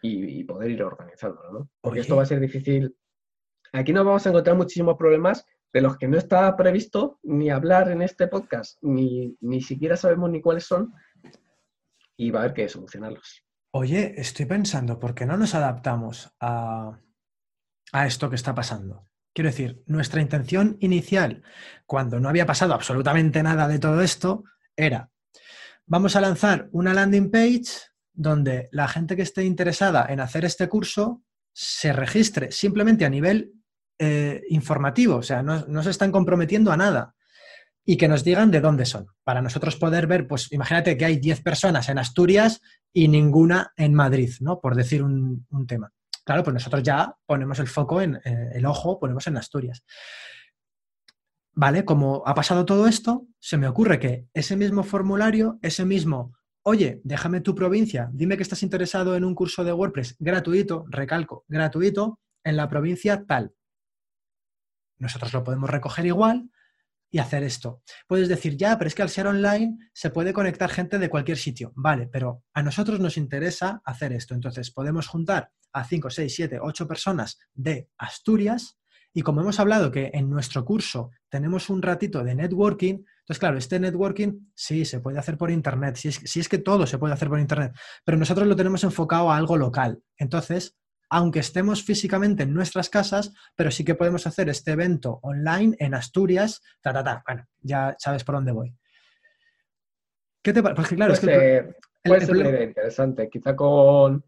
y, poder ir organizándolo, ¿no? Porque esto va a ser difícil. Aquí nos vamos a encontrar muchísimos problemas de los que no está previsto ni hablar en este podcast, ni, ni siquiera sabemos ni cuáles son, y va a haber que solucionarlos. Oye, estoy pensando, ¿por qué no nos adaptamos a, a esto que está pasando? Quiero decir, nuestra intención inicial, cuando no había pasado absolutamente nada de todo esto, era, vamos a lanzar una landing page donde la gente que esté interesada en hacer este curso se registre simplemente a nivel eh, informativo, o sea, no, se están comprometiendo a nada y que nos digan de dónde son, para nosotros poder ver, pues imagínate que hay 10 personas en Asturias y ninguna en Madrid, ¿no? Por decir un, tema. Claro, pues nosotros ya ponemos el foco en eh, el ojo, ponemos en Asturias. ¿Vale? Como ha pasado todo esto, se me ocurre que ese mismo formulario, ese mismo, oye, déjame tu provincia, dime que estás interesado en un curso de WordPress gratuito, recalco, gratuito, en la provincia tal. Nosotros lo podemos recoger igual y hacer esto. Puedes decir, ya, pero es que al ser online se puede conectar gente de cualquier sitio. Vale, pero a nosotros nos interesa hacer esto. Entonces, podemos juntar a 5, 6, 7, 8 personas de Asturias y como hemos hablado que en nuestro curso tenemos un ratito de networking, entonces claro, este networking sí se puede hacer por Internet, si es, si es que todo se puede hacer por Internet, pero nosotros lo tenemos enfocado a algo local. Entonces, aunque estemos físicamente en nuestras casas, pero sí que podemos hacer este evento online en Asturias, ta, ta, ta. Bueno, ya sabes por dónde voy. ¿Qué te parece? Porque claro, puede es que... ser, el- puede el ser interesante. Quizá con,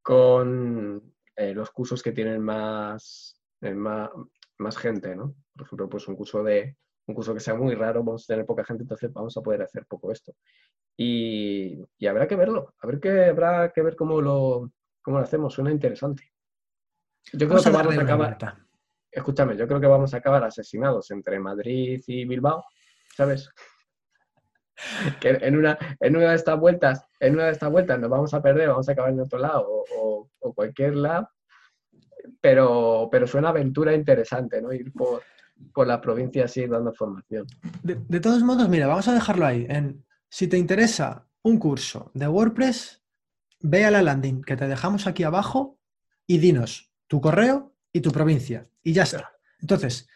con eh, los cursos que tienen más, eh, más, más gente, ¿no? Por ejemplo, pues un curso de un curso que sea muy raro, vamos a tener poca gente, entonces vamos a poder hacer poco esto. Y, y habrá que verlo, a ver que habrá que ver cómo lo, cómo lo hacemos, suena interesante. Yo creo Vamos que a vamos a acabar, vuelta. escúchame, yo creo que vamos a acabar asesinados entre Madrid y Bilbao, ¿sabes? [LAUGHS] Que en una, en una de estas vueltas, en una de estas vueltas nos vamos a perder, vamos a acabar en otro lado o, o- o cualquier lado, pero, pero suena aventura interesante, ¿no? Ir por, por la provincia así dando formación. De, de todos modos, mira, vamos a dejarlo ahí. En, si te interesa un curso de WordPress, ve a la landing que te dejamos aquí abajo y dinos tu correo y tu provincia. Y ya está. Entonces,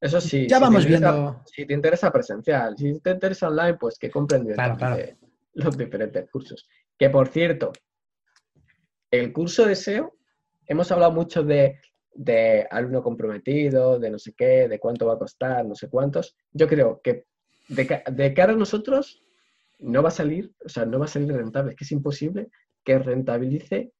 Eso sí. Ya si vamos interesa- viendo. Si te interesa presencial, si te interesa online, pues que compren Claro, claro. directamente los diferentes cursos. Que por cierto, el curso de SEO, hemos hablado mucho de, de alumno comprometido, de no sé qué, de cuánto va a costar, no sé cuántos. Yo creo que de, ca- de cara a nosotros no va a salir, o sea, no va a salir rentable. Es que es imposible que rentabilice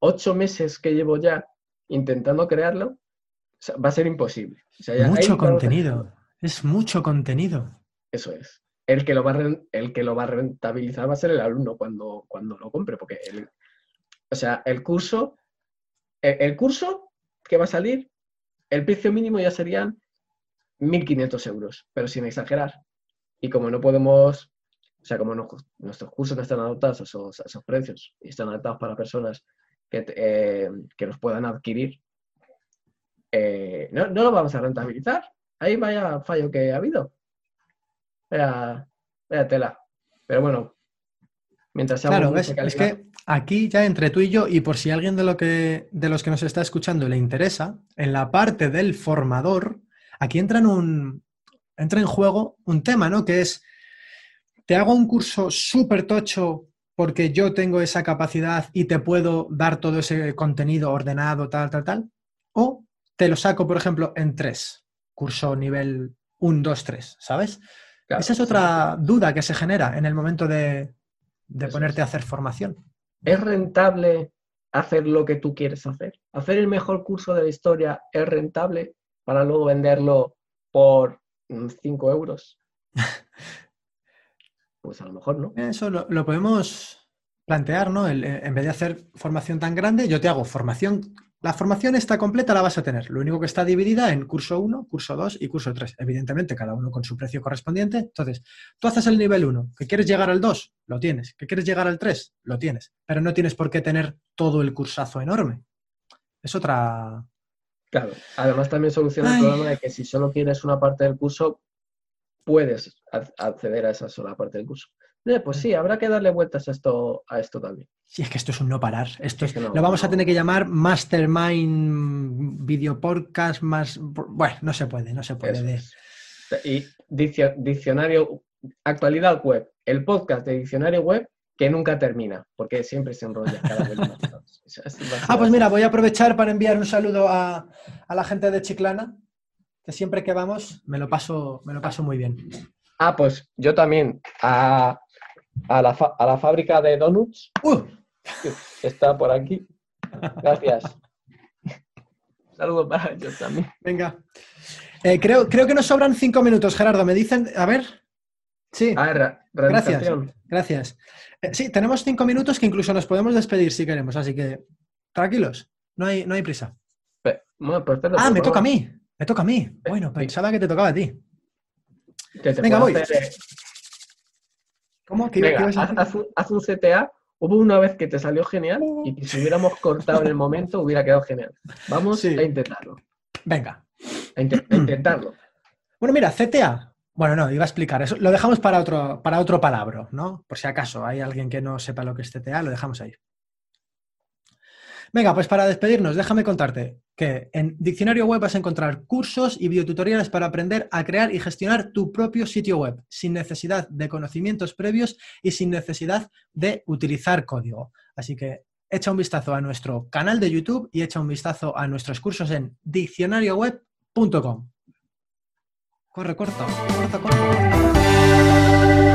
ocho meses que llevo ya intentando crearlo. O sea, va a ser imposible. O sea, ya- ahí mucho contenido. Es mucho contenido. eso es. El que lo va a, ren- el que lo va a rentabilizar va a ser el alumno cuando, cuando lo compre, porque el, o sea, el curso, el, curso que va a salir, el precio mínimo ya serían 1.500 euros, pero sin exagerar. Y como no podemos, o sea, como nuestros cursos no están adaptados a esos, precios y están adaptados para personas que, eh, que los puedan adquirir, eh, no, no lo vamos a rentabilizar. Ahí vaya fallo que ha habido. Vaya tela. Pero bueno, mientras sea Claro, ves, es que aquí ya entre tú y yo, y por si alguien de, lo que, de los que nos está escuchando le interesa, en la parte del formador, aquí entra en, un, entra en juego un tema, ¿no? Que es, te hago un curso súper tocho porque yo tengo esa capacidad y te puedo dar todo ese contenido ordenado, tal, tal, tal, o te lo saco, por ejemplo, en tres, curso nivel 1, 2, 3, ¿sabes? claro, Esa es sí. otra duda que se genera en el momento de, de Eso ponerte a hacer formación. ¿Es rentable hacer lo que tú quieres hacer? ¿Hacer el mejor curso de la historia es rentable para luego venderlo por 5 euros? [LAUGHS] Pues a lo mejor no. Eso lo, lo podemos plantear, ¿no? El- eh, en vez de hacer formación tan grande, yo te hago formación. La formación está completa, la vas a tener. Lo único que está dividida en curso 1, curso 2 y curso 3. Evidentemente, cada uno con su precio correspondiente. Entonces, tú haces el nivel 1. ¿Que quieres llegar al 2? Lo tienes. ¿Que quieres llegar al 3? Lo tienes. Pero no tienes por qué tener todo el cursazo enorme. Es otra. Claro. Además también soluciona Ay. el problema de que si solo quieres una parte del curso, puedes ac- acceder a esa sola parte del curso. Eh, pues sí, habrá que darle vueltas a esto, a esto también. Sí, es que esto es un no parar. Esto Es es, que no, lo vamos a tener que llamar Mastermind Video Podcast más. Bueno, no se puede, no se puede. Es. Y diccionario, actualidad web, el podcast de diccionario web que nunca termina, porque siempre se enrolla cada vez más. [LAUGHS] Ah, pues mira, voy a aprovechar para enviar un saludo a, a la gente de Chiclana, que siempre que vamos me lo paso, me lo paso muy bien. Ah, pues yo también a, a la, a la fábrica de donuts ¡Uh! está por aquí. Gracias. [LAUGHS] Saludos para ellos también. Venga. Eh, creo, creo que nos sobran cinco minutos, Gerardo. Me dicen. A ver. Sí, Ah, ra- gracias. Gracias. Eh, sí, tenemos cinco minutos que incluso nos podemos despedir si queremos, así que tranquilos, no hay, no hay prisa. Pe- bueno, pues Ah, me toca a mí. Me toca a mí. Bueno, Sí. pensaba que te tocaba a ti. Que te Venga, voy. hacer, eh, ¿Cómo? ¿Qué, Venga, qué ibas a haz, un, haz un CTA. Hubo una vez que te salió genial [LAUGHS] y que si hubiéramos cortado en el momento hubiera quedado genial. Vamos Sí. a intentarlo. Venga. A intentarlo. [CLEARS THROAT] Bueno, mira, CTA. Bueno, no, iba a explicar eso. Lo dejamos para otro, para otro palabra, ¿no? Por si acaso hay alguien que no sepa lo que es CTA, lo dejamos ahí. Venga, pues para despedirnos, déjame contarte que en Diccionario Web vas a encontrar cursos y videotutoriales para aprender a crear y gestionar tu propio sitio web, sin necesidad de conocimientos previos y sin necesidad de utilizar código. Así que echa un vistazo a nuestro canal de YouTube y echa un vistazo a nuestros cursos en diccionarioweb.com. Corre, corta, corta.